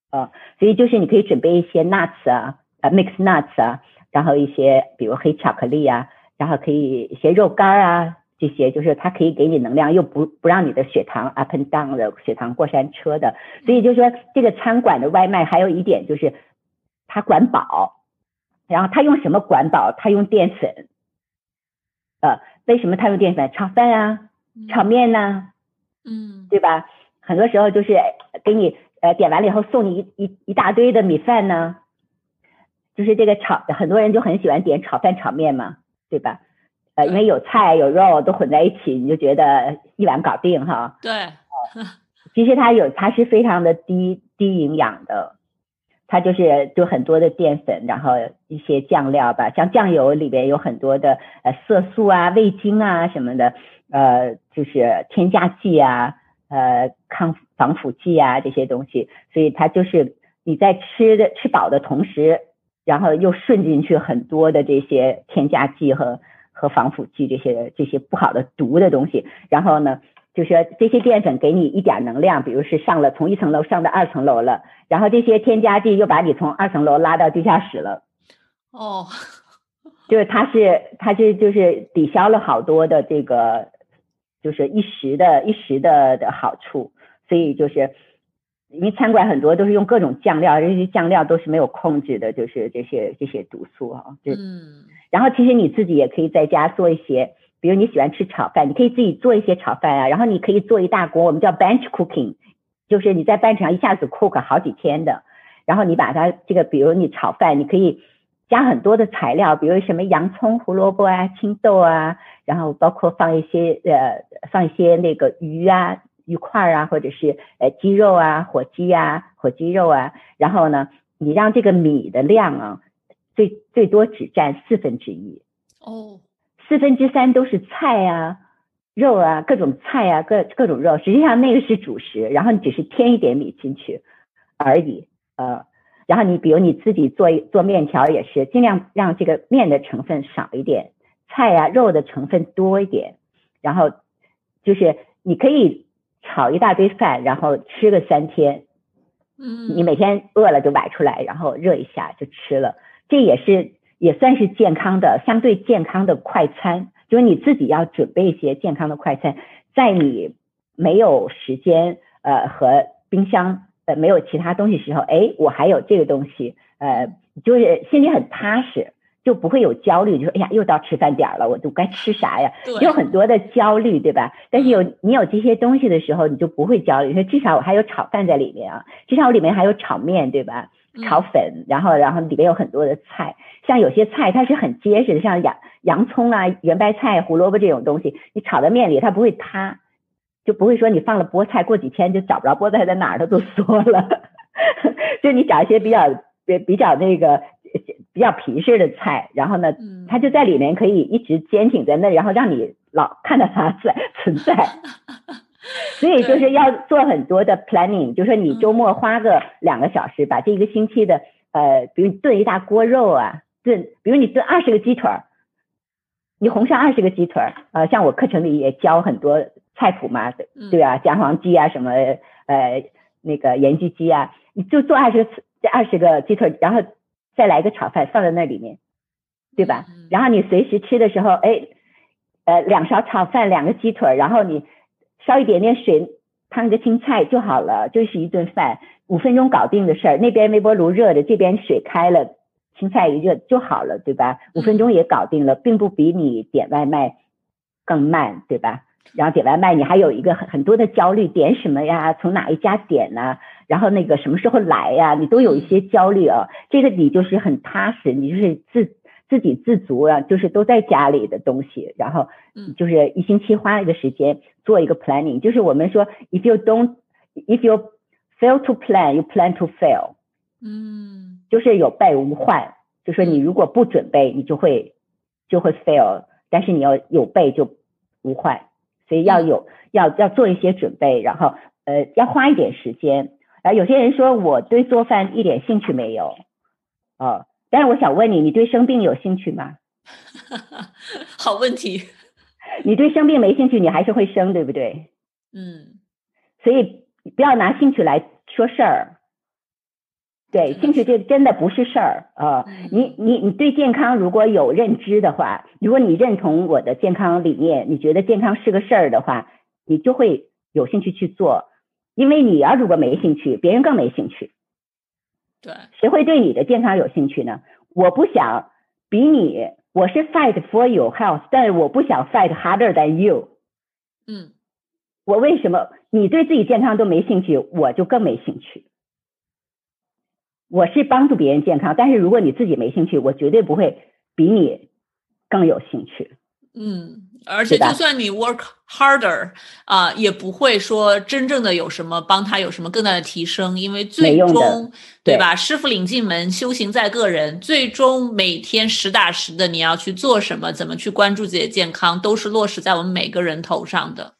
啊。所以就是你可以准备一些 nuts 啊，呃 mix nuts 啊，然后一些比如黑巧克力啊，然后可以一些肉干啊。这些就是它可以给你能量，又不不让你的血糖 up and down 的血糖过山车的，所以就是说这个餐馆的外卖还有一点就是它管饱，然后它用什么管饱？它用淀粉，呃，为什么它用淀粉？炒饭啊，炒面呐，嗯，对吧？很多时候就是给你呃点完了以后送你一一一大堆的米饭呢，就是这个炒，很多人就很喜欢点炒饭炒面嘛，对吧？呃，因为有菜有肉都混在一起，你就觉得一碗搞定哈。对，其实它有，它是非常的低低营养的，它就是就很多的淀粉，然后一些酱料吧，像酱油里边有很多的呃色素啊、味精啊什么的，呃，就是添加剂啊、呃抗防腐剂啊这些东西，所以它就是你在吃的吃饱的同时，然后又顺进去很多的这些添加剂和。和防腐剂这些这些不好的毒的东西，然后呢，就是这些淀粉给你一点能量，比如是上了从一层楼上到二层楼了，然后这些添加剂又把你从二层楼拉到地下室了。哦，就是它是它是就是抵消了好多的这个，就是一时的一时的的好处，所以就是因为餐馆很多都是用各种酱料，这些酱料都是没有控制的，就是这些这些毒素啊，嗯。然后其实你自己也可以在家做一些，比如你喜欢吃炒饭，你可以自己做一些炒饭啊。然后你可以做一大锅，我们叫 bench cooking，就是你在 bench 上一下子 cook 好几天的。然后你把它这个，比如你炒饭，你可以加很多的材料，比如什么洋葱、胡萝卜啊、青豆啊，然后包括放一些呃放一些那个鱼啊、鱼块啊，或者是呃鸡肉啊、火鸡啊、火鸡肉啊。然后呢，你让这个米的量啊。最最多只占四分之一哦，四分之三都是菜啊、肉啊、各种菜啊、各各种肉，实际上那个是主食，然后你只是添一点米进去而已，呃，然后你比如你自己做做面条也是，尽量让这个面的成分少一点，菜呀、肉的成分多一点，然后就是你可以炒一大堆饭，然后吃个三天，嗯，你每天饿了就崴出来，然后热一下就吃了。这也是也算是健康的，相对健康的快餐，就是你自己要准备一些健康的快餐，在你没有时间呃和冰箱呃没有其他东西时候，哎，我还有这个东西，呃，就是心里很踏实，就不会有焦虑，就说哎呀，又到吃饭点了，我都该吃啥呀？有很多的焦虑，对吧？但是有你有这些东西的时候，你就不会焦虑，说至少我还有炒饭在里面啊，至少我里面还有炒面，对吧？炒粉，然后然后里面有很多的菜，像有些菜它是很结实的，像洋洋葱啊、圆白菜、胡萝卜这种东西，你炒在面里它不会塌，就不会说你放了菠菜过几天就找不着菠菜在哪儿，它都缩了。就你找一些比较比比较那个比较皮实的菜，然后呢，它就在里面可以一直坚挺在那，然后让你老看到它在存在。所以就是要做很多的 planning，就说你周末花个两个小时，把这一个星期的呃，比如炖一大锅肉啊，炖，比如你炖二十个鸡腿儿，你红烧二十个鸡腿儿，呃，像我课程里也教很多菜谱嘛，对啊，姜黄鸡啊，什么呃那个盐焗鸡啊，你就做二十这二十个鸡腿，然后再来一个炒饭放在那里面，对吧？然后你随时吃的时候，哎，呃，两勺炒饭，两个鸡腿，然后你。烧一点点水，烫个青菜就好了，就是一顿饭，五分钟搞定的事儿。那边微波炉热的，这边水开了，青菜一热就好了，对吧？五分钟也搞定了，并不比你点外卖更慢，对吧？然后点外卖，你还有一个很很多的焦虑，点什么呀？从哪一家点呢？然后那个什么时候来呀？你都有一些焦虑啊。这个你就是很踏实，你就是自。自给自足啊，就是都在家里的东西，然后就是一星期花一个时间做一个 planning，就是我们说 if you don't if you fail to plan you plan to fail，嗯，就是有备无患，就说你如果不准备，你就会就会 fail，但是你要有备就无患，所以要有要要做一些准备，然后呃要花一点时间，啊有些人说我对做饭一点兴趣没有，哦。但是我想问你，你对生病有兴趣吗？好问题。你对生病没兴趣，你还是会生，对不对？嗯。所以不要拿兴趣来说事儿。对，兴趣这真的不是事儿啊。你你你对健康如果有认知的话，如果你认同我的健康理念，你觉得健康是个事儿的话，你就会有兴趣去做。因为你要如果没兴趣，别人更没兴趣。对，谁会对你的健康有兴趣呢？我不想比你，我是 fight for your health，但是我不想 fight harder than you。嗯，我为什么你对自己健康都没兴趣，我就更没兴趣。我是帮助别人健康，但是如果你自己没兴趣，我绝对不会比你更有兴趣。嗯，而且就算你 work harder 啊，也不会说真正的有什么帮他有什么更大的提升，因为最终对吧？师傅领进门，修行在个人。最终每天实打实的，你要去做什么，怎么去关注自己的健康，都是落实在我们每个人头上的。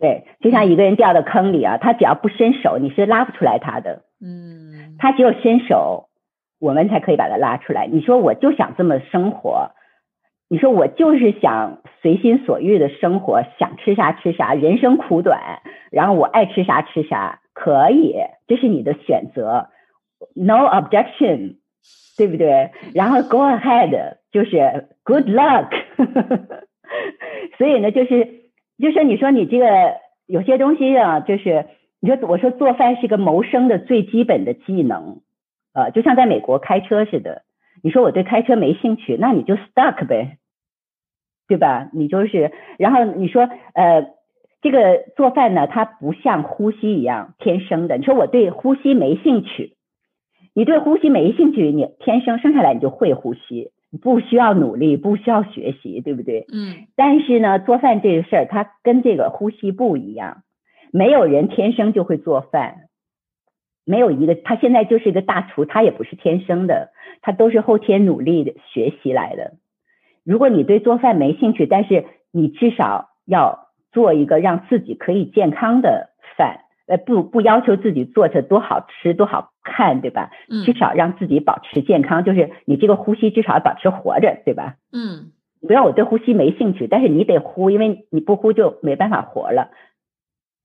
对，就像一个人掉到坑里啊，他只要不伸手，你是拉不出来他的。嗯，他只有伸手，我们才可以把他拉出来。你说我就想这么生活。你说我就是想随心所欲的生活，想吃啥吃啥，人生苦短，然后我爱吃啥吃啥，可以，这是你的选择，no objection，对不对？然后 go ahead，就是 good luck。所以呢，就是就是你说你这个有些东西啊，就是你说我说做饭是个谋生的最基本的技能，呃，就像在美国开车似的。你说我对开车没兴趣，那你就 stuck 呗，对吧？你就是，然后你说，呃，这个做饭呢，它不像呼吸一样天生的。你说我对呼吸没兴趣，你对呼吸没兴趣，你天生生下来你就会呼吸，不需要努力，不需要学习，对不对？嗯。但是呢，做饭这个事儿，它跟这个呼吸不一样，没有人天生就会做饭。没有一个，他现在就是一个大厨，他也不是天生的，他都是后天努力的学习来的。如果你对做饭没兴趣，但是你至少要做一个让自己可以健康的饭，呃，不不要求自己做着多好吃多好看，对吧？嗯。至少让自己保持健康，就是你这个呼吸至少要保持活着，对吧？嗯。不要我对呼吸没兴趣，但是你得呼，因为你不呼就没办法活了，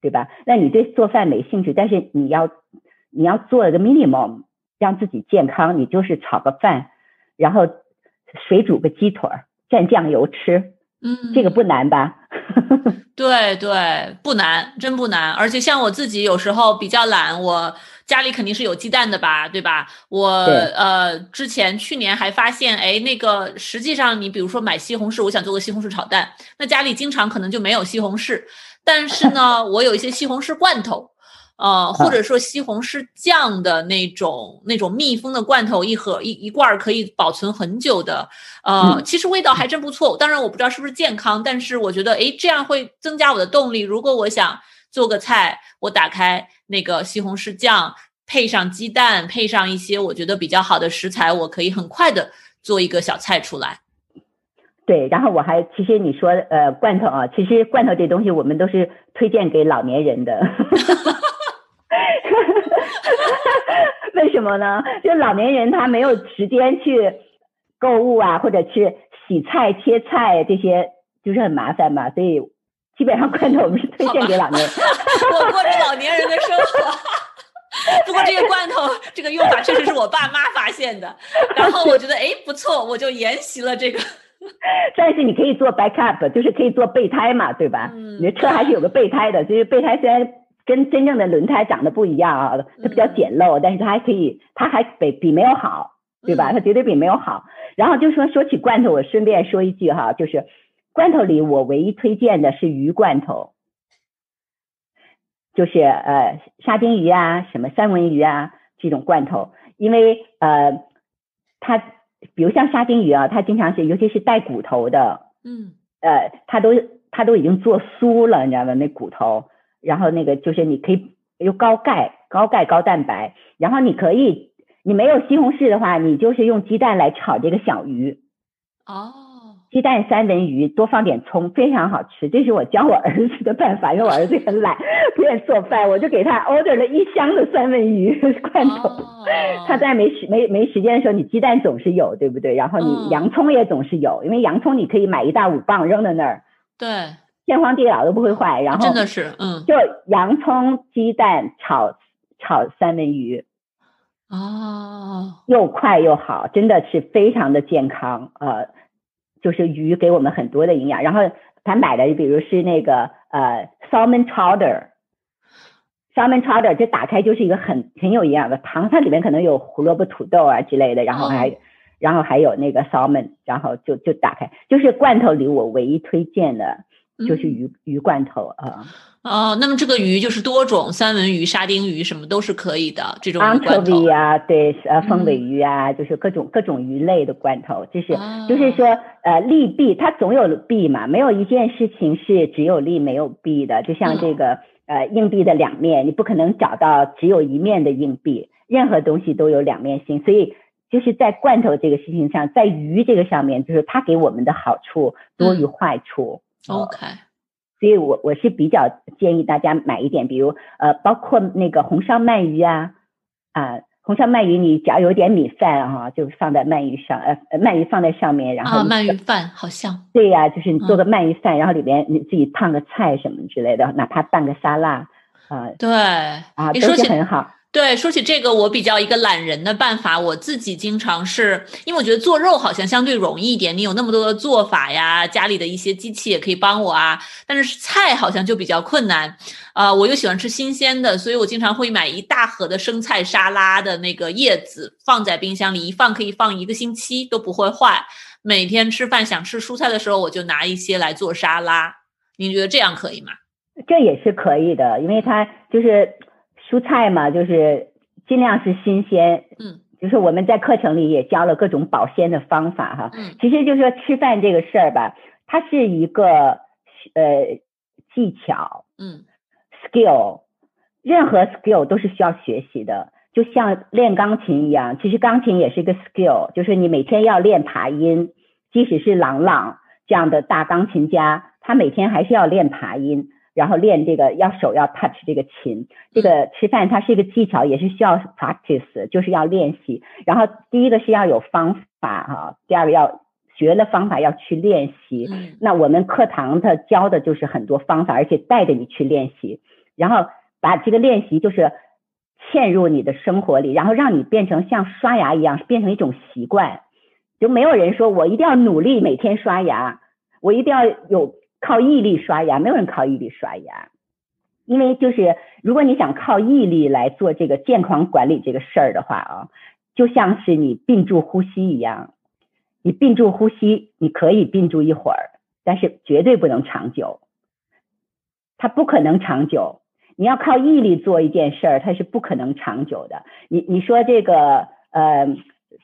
对吧？那你对做饭没兴趣，但是你要。你要做一个 minimum，让自己健康，你就是炒个饭，然后水煮个鸡腿儿，蘸酱油吃，嗯，这个不难吧？对对，不难，真不难。而且像我自己有时候比较懒，我家里肯定是有鸡蛋的吧，对吧？我呃，之前去年还发现，哎，那个实际上你比如说买西红柿，我想做个西红柿炒蛋，那家里经常可能就没有西红柿，但是呢，我有一些西红柿罐头。呃，或者说西红柿酱的那种那种密封的罐头，一盒一一罐可以保存很久的，呃，其实味道还真不错。当然我不知道是不是健康，但是我觉得，诶，这样会增加我的动力。如果我想做个菜，我打开那个西红柿酱，配上鸡蛋，配上一些我觉得比较好的食材，我可以很快的做一个小菜出来。对，然后我还其实你说呃罐头啊，其实罐头这东西我们都是推荐给老年人的。为什么呢？就老年人他没有时间去购物啊，或者去洗菜、切菜这些，就是很麻烦嘛。所以基本上罐头我们是推荐给老年人。我过着老年人的生活。不过这个罐头这个用法确实是我爸妈发现的，然后我觉得哎不错，我就沿袭了这个。但是你可以做 backup，就是可以做备胎嘛，对吧？嗯。你的车还是有个备胎的，就是备胎虽然。跟真正的轮胎长得不一样啊，它比较简陋，但是它还可以，它还比比没有好，对吧？它绝对比没有好。然后就说说起罐头，我顺便说一句哈，就是罐头里我唯一推荐的是鱼罐头，就是呃沙丁鱼啊，什么三文鱼啊这种罐头，因为呃它比如像沙丁鱼啊，它经常是尤其是带骨头的，嗯，呃它都它都已经做酥了，你知道吗？那骨头。然后那个就是你可以用高钙、高钙、高蛋白，然后你可以你没有西红柿的话，你就是用鸡蛋来炒这个小鱼。哦，鸡蛋三文鱼多放点葱，非常好吃。这是我教我儿子的办法，因为我儿子很懒，不愿意做饭，我就给他 order 了一箱的三文鱼罐头。他在没时没没时间的时候，你鸡蛋总是有，对不对？然后你洋葱也总是有，因为洋葱你可以买一大五磅扔在那儿。对。天荒地老都不会坏，然后真的是，嗯，就洋葱鸡蛋炒炒三文鱼，哦，又快又好，真的是非常的健康，呃，就是鱼给我们很多的营养。然后他买的，比如是那个呃 salmon chowder，salmon chowder，这打开就是一个很很有营养的汤，它里面可能有胡萝卜、土豆啊之类的，然后还然后还有那个 salmon，然后就就打开，就是罐头里我唯一推荐的。就是鱼鱼罐头啊。哦，那么这个鱼就是多种，三文鱼、沙丁鱼什么都是可以的。这种鱼罐头啊，对，呃，凤尾鱼啊，就是各种各种鱼类的罐头，就是就是说，呃，利弊它总有弊嘛，没有一件事情是只有利没有弊的。就像这个呃硬币的两面，你不可能找到只有一面的硬币，任何东西都有两面性。所以就是在罐头这个事情上，在鱼这个上面，就是它给我们的好处多于坏处。OK，所以我我是比较建议大家买一点，比如呃，包括那个红烧鳗鱼啊，啊，红烧鳗鱼你只要有点米饭哈、就放在鳗鱼上，呃，呃鳗鱼放在上面，然后啊，鳗鱼饭好像。对呀、就是你做嗯。个鳗鱼饭，然后里边你自己烫个菜什么之类的，哪怕拌个沙拉啊对啊，都是很好。对，说起这个，我比较一个懒人的办法，我自己经常是因为我觉得做肉好像相对容易一点，你有那么多的做法呀，家里的一些机器也可以帮我啊，但是菜好像就比较困难，啊、我又喜欢吃新鲜的，所以我经常会买一大盒的生菜沙拉的那个叶子放在冰箱里，一放可以放一个星期都不会坏。每天吃饭想吃蔬菜的时候，我就拿一些来做沙拉。您觉得这样可以吗？这也是可以的，因为它就是蔬菜嘛，就是尽量是新鲜。嗯，就是我们在课程里也教了各种保鲜的方法哈。嗯其实就是说吃饭这个事儿吧，它是一个呃技巧嗯 skill，任何 skill 都是需要学习的。就像练钢琴一样，其实钢琴也是一个 skill，就是你每天要练爬音，即使是郎朗这样的大钢琴家，他每天还是要练爬音，然后练这个要手要 touch 这个琴。这个吃饭它是一个技巧，也是需要 practice，就是要练习。然后第一个是要有方法哈、第二个要学了方法要去练习。嗯那我们课堂的教的就是很多方法，而且带着你去练习，然后把这个练习就是嵌入你的生活里，然后让你变成像刷牙一样，变成一种习惯。就没有人说我一定要努力每天刷牙，我一定要有靠毅力刷牙，没有人靠毅力刷牙。因为就是如果你想靠毅力来做这个健康管理这个事儿的话啊，就像是你屏住呼吸一样，你屏住呼吸，你可以屏住一会儿，但是绝对不能长久，它不可能长久。你要靠毅力做一件事儿，它是不可能长久的。你你说这个呃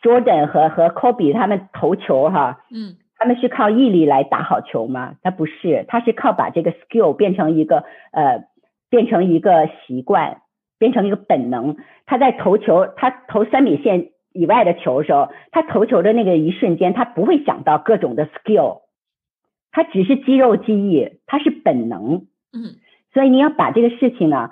，Jordan 和和 Kobe 他们投球哈，嗯他们是靠毅力来打好球吗？他不是，他是靠把这个 skill 变成一个呃，变成一个习惯，变成一个本能。他在投球，他投三米线以外的球的时候，他投球的那个一瞬间，他不会想到各种的 skill，他只是肌肉记忆，他是本能。嗯所以你要把这个事情呢，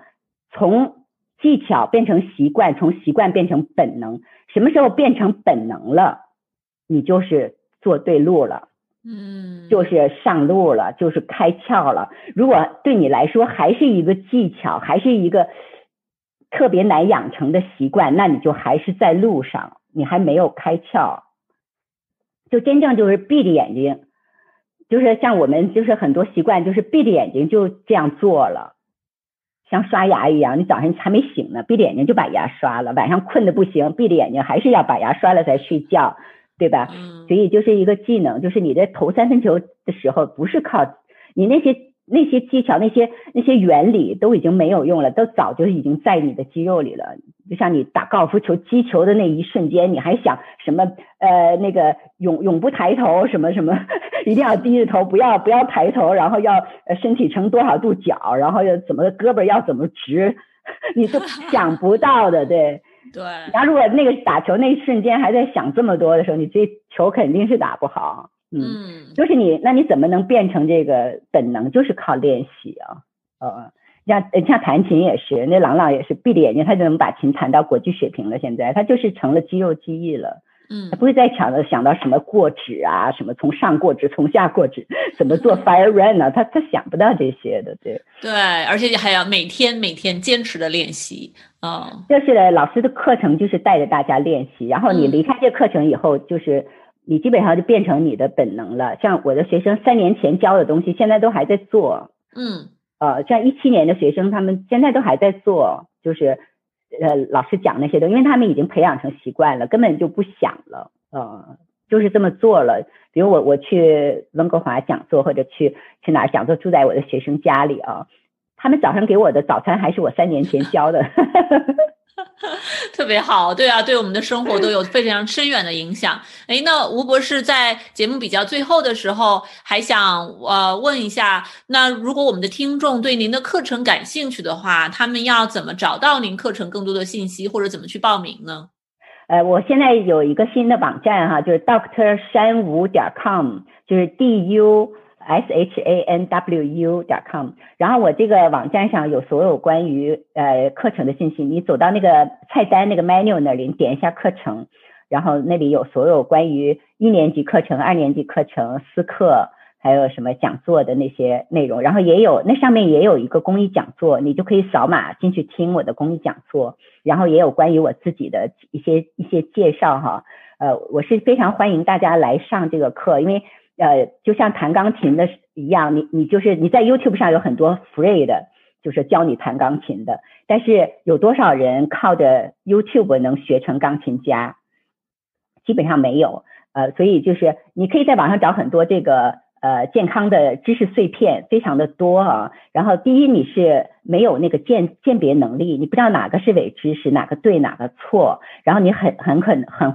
从技巧变成习惯，从习惯变成本能。什么时候变成本能了，你就是做对路了，嗯，就是上路了，就是开窍了。如果对你来说还是一个技巧，还是一个特别难养成的习惯，那你就还是在路上，你还没有开窍。就真正就是闭着眼睛，就是像我们就是很多习惯，就是闭着眼睛就这样做了，像刷牙一样，你早上还没醒呢，闭着眼睛就把牙刷了，晚上困得不行，闭着眼睛还是要把牙刷了才睡觉，对吧？嗯所以就是一个技能，就是你在投三分球的时候，不是靠你那些那些技巧、那些那些原理都已经没有用了，都早就已经在你的肌肉里了。就像你打高尔夫球击球的那一瞬间，你还想什么呃那个永永不抬头，什么什么，一定要低着头，不要不要抬头，然后要呃身体呈多少度角，然后要怎么胳膊要怎么直，你都想不到的，对。对，然后如果那个打球那一瞬间还在想这么多的时候，你这球肯定是打不好。嗯，嗯就是你，那你怎么能变成这个本能？就是靠练习啊。呃，像呃像弹琴也是，那郎朗也是闭着眼睛，他就能把琴弹到国际水平了。现在他就是成了肌肉记忆了，嗯他不会再想着想到什么过纸啊，什么从上过纸，从下过纸，怎么做 fire run 啊、他他想不到这些的，对。对，而且还要每天每天坚持的练习，嗯就是老师的课程就是带着大家练习，然后你嗯离开这课程以后，就是你基本上就变成你的本能了。像我的学生三年前教的东西，现在都还在做。嗯呃，像一七年的学生，他们现在都还在做，就是呃老师讲那些东西，因为他们已经培养成习惯了，根本就不想了。呃，就是这么做了。比如我我去温哥华讲座，或者去去哪儿讲座，住在我的学生家里啊，他们早上给我的早餐还是我三年前 教的。特别好，对啊，对我们的生活都有非常深远的影响。哎，那吴博士在节目比较最后的时候，还想呃问一下，那如果我们的听众对您的课程感兴趣的话，他们要怎么找到您课程更多的信息，或者怎么去报名呢？呃，我现在有一个新的网站哈，就是 Doctor 山武点 com，就是 D U。S h a n w u 点 com，然后我这个网站上有所有关于呃课程的信息。你走到那个菜单那个 menu 那里，点一下课程，然后那里有所有关于一年级课程、二年级课程、私课，还有什么讲座的那些内容。然后也有那上面也有一个公益讲座，你就可以扫码进去听我的公益讲座。然后也有关于我自己的一些一些介绍哈。呃，我是非常欢迎大家来上这个课，因为。呃，就像弹钢琴的一样，你你就是你在 YouTube 上有很多 free 的，就是教你弹钢琴的。但是有多少人靠着 YouTube 能学成钢琴家？基本上没有。呃，所以就是你可以在网上找很多这个呃健康的知识碎片，非常的多啊。然后第一，你是没有那个鉴鉴别能力，你不知道哪个是伪知识，哪个对，哪个错。然后你很很可能很，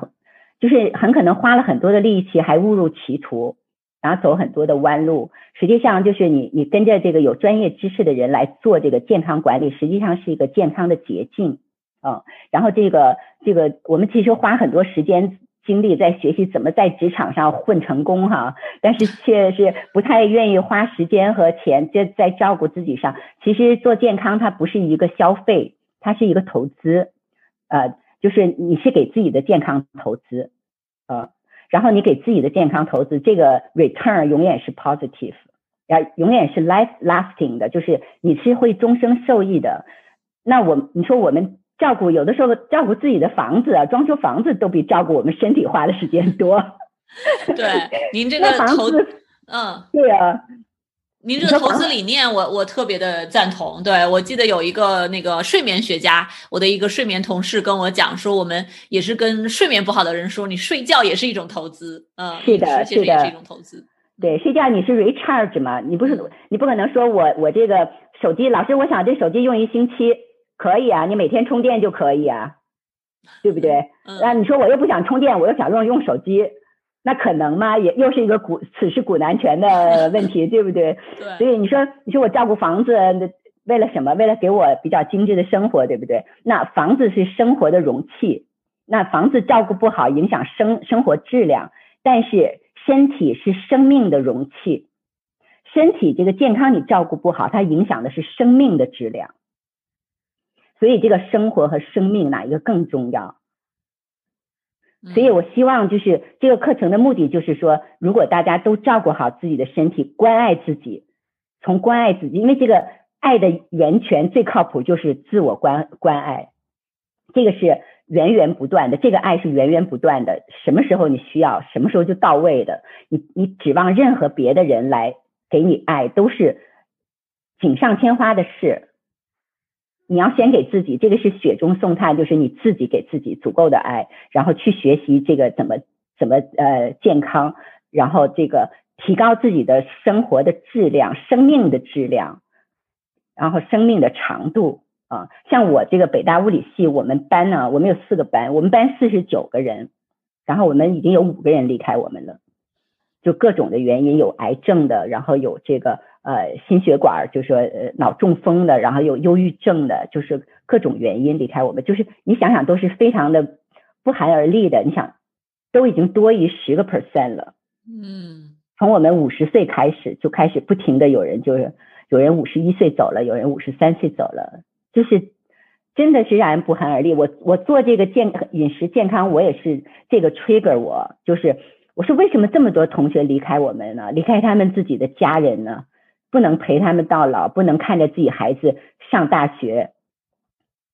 就是很可能花了很多的力气，还误入歧途。然后走很多的弯路，实际上就是你你跟着这个有专业知识的人来做这个健康管理，实际上是一个健康的捷径啊。然后这个这个我们其实花很多时间精力在学习怎么在职场上混成功哈，但是却是不太愿意花时间和钱在在照顾自己上。其实做健康它不是一个消费，它是一个投资，呃，就是你是给自己的健康投资，呃。然后你给自己的健康投资，这个 return 永远是 positive，啊，永远是 life lasting 的，就是你是会终生受益的。那我你说我们照顾有的时候照顾自己的房子啊，装修房子都比照顾我们身体花的时间多。对，您这个投资，嗯，对啊。您这个投资理念，我我特别的赞同。对我记得有一个那个睡眠学家，我的一个睡眠同事跟我讲说，我们也是跟睡眠不好的人说，你睡觉也是一种投资，嗯，是的，是的，也是一种投资。对，睡觉你是 recharge 嘛？你不是你不可能说我我这个手机老师，我想这手机用一星期可以啊，你每天充电就可以啊，对不对？那你说我又不想充电，我又想用用手机。那可能吗？也又是一个古此事古难全的 问题，对不对？对。所以你说，你说我照顾房子，为了什么？为了给我比较精致的生活，对不对？那房子是生活的容器，那房子照顾不好，影响生生活质量。但是身体是生命的容器，身体这个健康你照顾不好，它影响的是生命的质量。所以这个生活和生命哪一个更重要？所以，我希望就是这个课程的目的，就是说，如果大家都照顾好自己的身体，关爱自己，从关爱自己，因为这个爱的源泉最靠谱就是自我关关爱，这个是源源不断的，这个爱是源源不断的，什么时候你需要，什么时候就到位的。你你指望任何别的人来给你爱，都是锦上添花的事。你要先给自己，这个是雪中送炭，就是你自己给自己足够的爱，然后去学习这个怎么怎么呃健康，然后这个提高自己的生活的质量、生命的质量，然后生命的长度啊。像我这个北大物理系，我们班呢，我们有四个班，我们班四十九个人，然后我们已经有五个人离开我们了，就各种的原因，有癌症的，然后有这个。呃，心血管就是说呃脑中风的，然后有忧郁症的，就是各种原因离开我们。就是你想想，都是非常的不寒而栗的。你想，都已经多于十个 percent 了。嗯，从我们五十岁开始就开始不停的有人就是有人五十一岁走了，有人五十三岁走了，就是真的是让人不寒而栗。我我做这个健饮食健康，我也是这个 trigger 我，就是我说为什么这么多同学离开我们呢？离开他们自己的家人呢？不能陪他们到老，不能看着自己孩子上大学，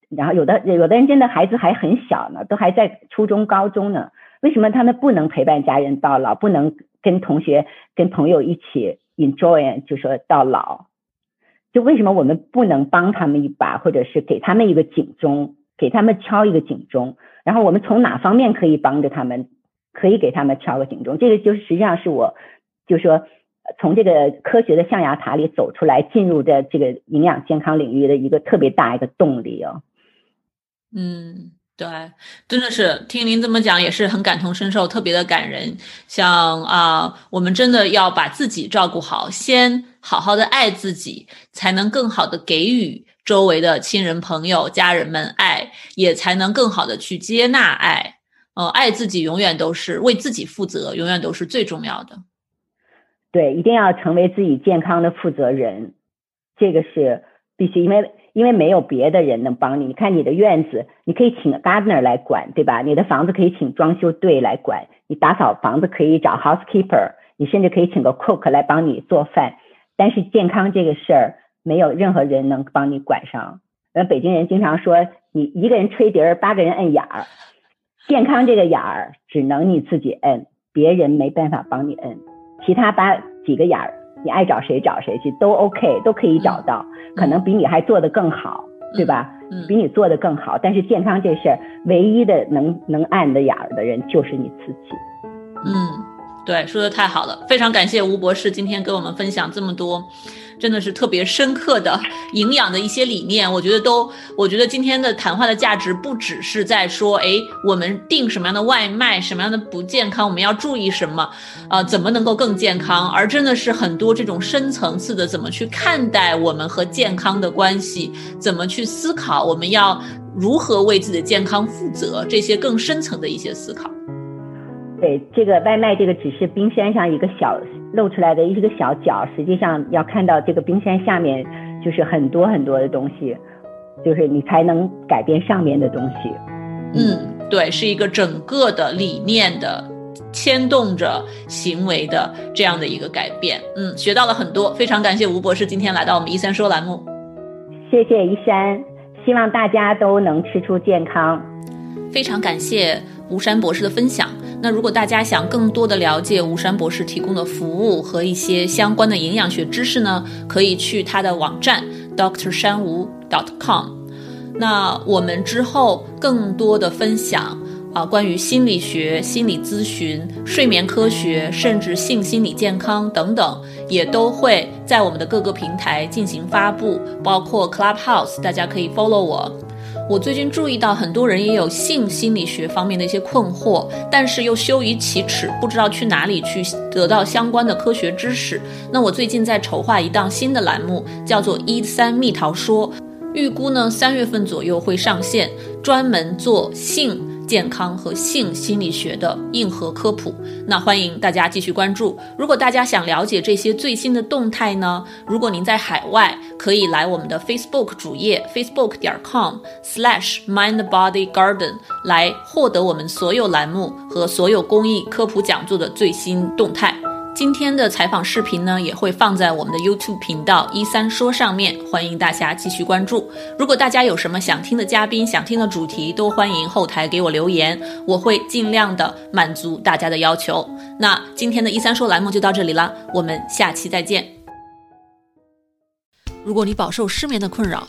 然后有的有的人真的孩子还很小呢，都还在初中、高中呢。为什么他们不能陪伴家人到老，不能跟同学、跟朋友一起 enjoy，就说到老？就为什么我们不能帮他们一把，或者是给他们一个警钟，给他们敲一个警钟？然后我们从哪方面可以帮着他们可以给他们敲个警钟。这个就是实际上是我，就说从这个科学的象牙塔里走出来，进入的这个营养健康领域的一个特别大一个动力哦。嗯。对，真的是听您这么讲也是很感同身受，特别的感人。像啊，我们真的要把自己照顾好，先好好的爱自己，才能更好的给予周围的亲人、朋友、家人们爱，也才能更好的去接纳爱。呃，爱自己永远都是为自己负责，永远都是最重要的。对，一定要成为自己健康的负责人，这个是必须，因为。因为没有别的人能帮你，你看你的院子，你可以请 gardener 来管，对吧？你的房子可以请装修队来管，你打扫房子可以找 housekeeper，你甚至可以请个 cook 来帮你做饭。但是健康这个事儿，没有任何人能帮你管上。那，北京人经常说，你一个人吹笛儿，八个人摁眼儿。健康这个眼儿，只能你自己摁，别人没办法帮你摁。其他八几个眼儿。你爱找谁找谁去都 OK，都可以找到，可能比你还做得更好，对吧？比你做得更好，但是健康这事儿，唯一的能能按的眼儿的人就是你自己。嗯，对，说的太好了，非常感谢吴博士今天跟我们分享这么多。真的是特别深刻的营养的一些理念，我觉得都，我觉得今天的谈话的价值不只是在说，哎，我们订什么样的外卖，什么样的不健康，我们要注意什么，呃，怎么能够更健康，而真的是很多这种深层次的，怎么去看待我们和健康的关系，怎么去思考我们要如何为自己的健康负责，这些更深层的一些思考。对，这个外卖，这个只是冰山上一个小露出来的一个小角，实际上要看到这个冰山下面就是很多很多的东西，就是你才能改变上面的东西。嗯，对，是一个整个的理念的牵动着行为的这样的一个改变。嗯，学到了很多，非常感谢吴博士今天来到我们一三说栏目。谢谢一山，希望大家都能吃出健康。非常感谢吴山博士的分享。那如果大家想更多的了解吴山博士提供的服务和一些相关的营养学知识呢，可以去他的网站 doctor 山吴 dot com。那我们之后更多的分享啊，关于心理学、心理咨询、睡眠科学，甚至性心理健康等等，也都会在我们的各个平台进行发布，包括 Clubhouse，大家可以 follow 我。我最近注意到，很多人也有性心理学方面的一些困惑，但是又羞于启齿，不知道去哪里去得到相关的科学知识。那我最近在筹划一档新的栏目，叫做“一三蜜桃说”，预估呢三月份左右会上线，专门做性。健康和性心理学的硬核科普，那欢迎大家继续关注。如果大家想了解这些最新的动态呢，如果您在海外，可以来我们的 Facebook 主页 facebook 点 com slash mindbodygarden 来获得我们所有栏目和所有公益科普讲座的最新动态。今天的采访视频呢，也会放在我们的 YouTube 频道一三说上面，欢迎大家继续关注。如果大家有什么想听的嘉宾、想听的主题，都欢迎后台给我留言，我会尽量的满足大家的要求。那今天的一三说栏目就到这里了，我们下期再见。如果你饱受失眠的困扰，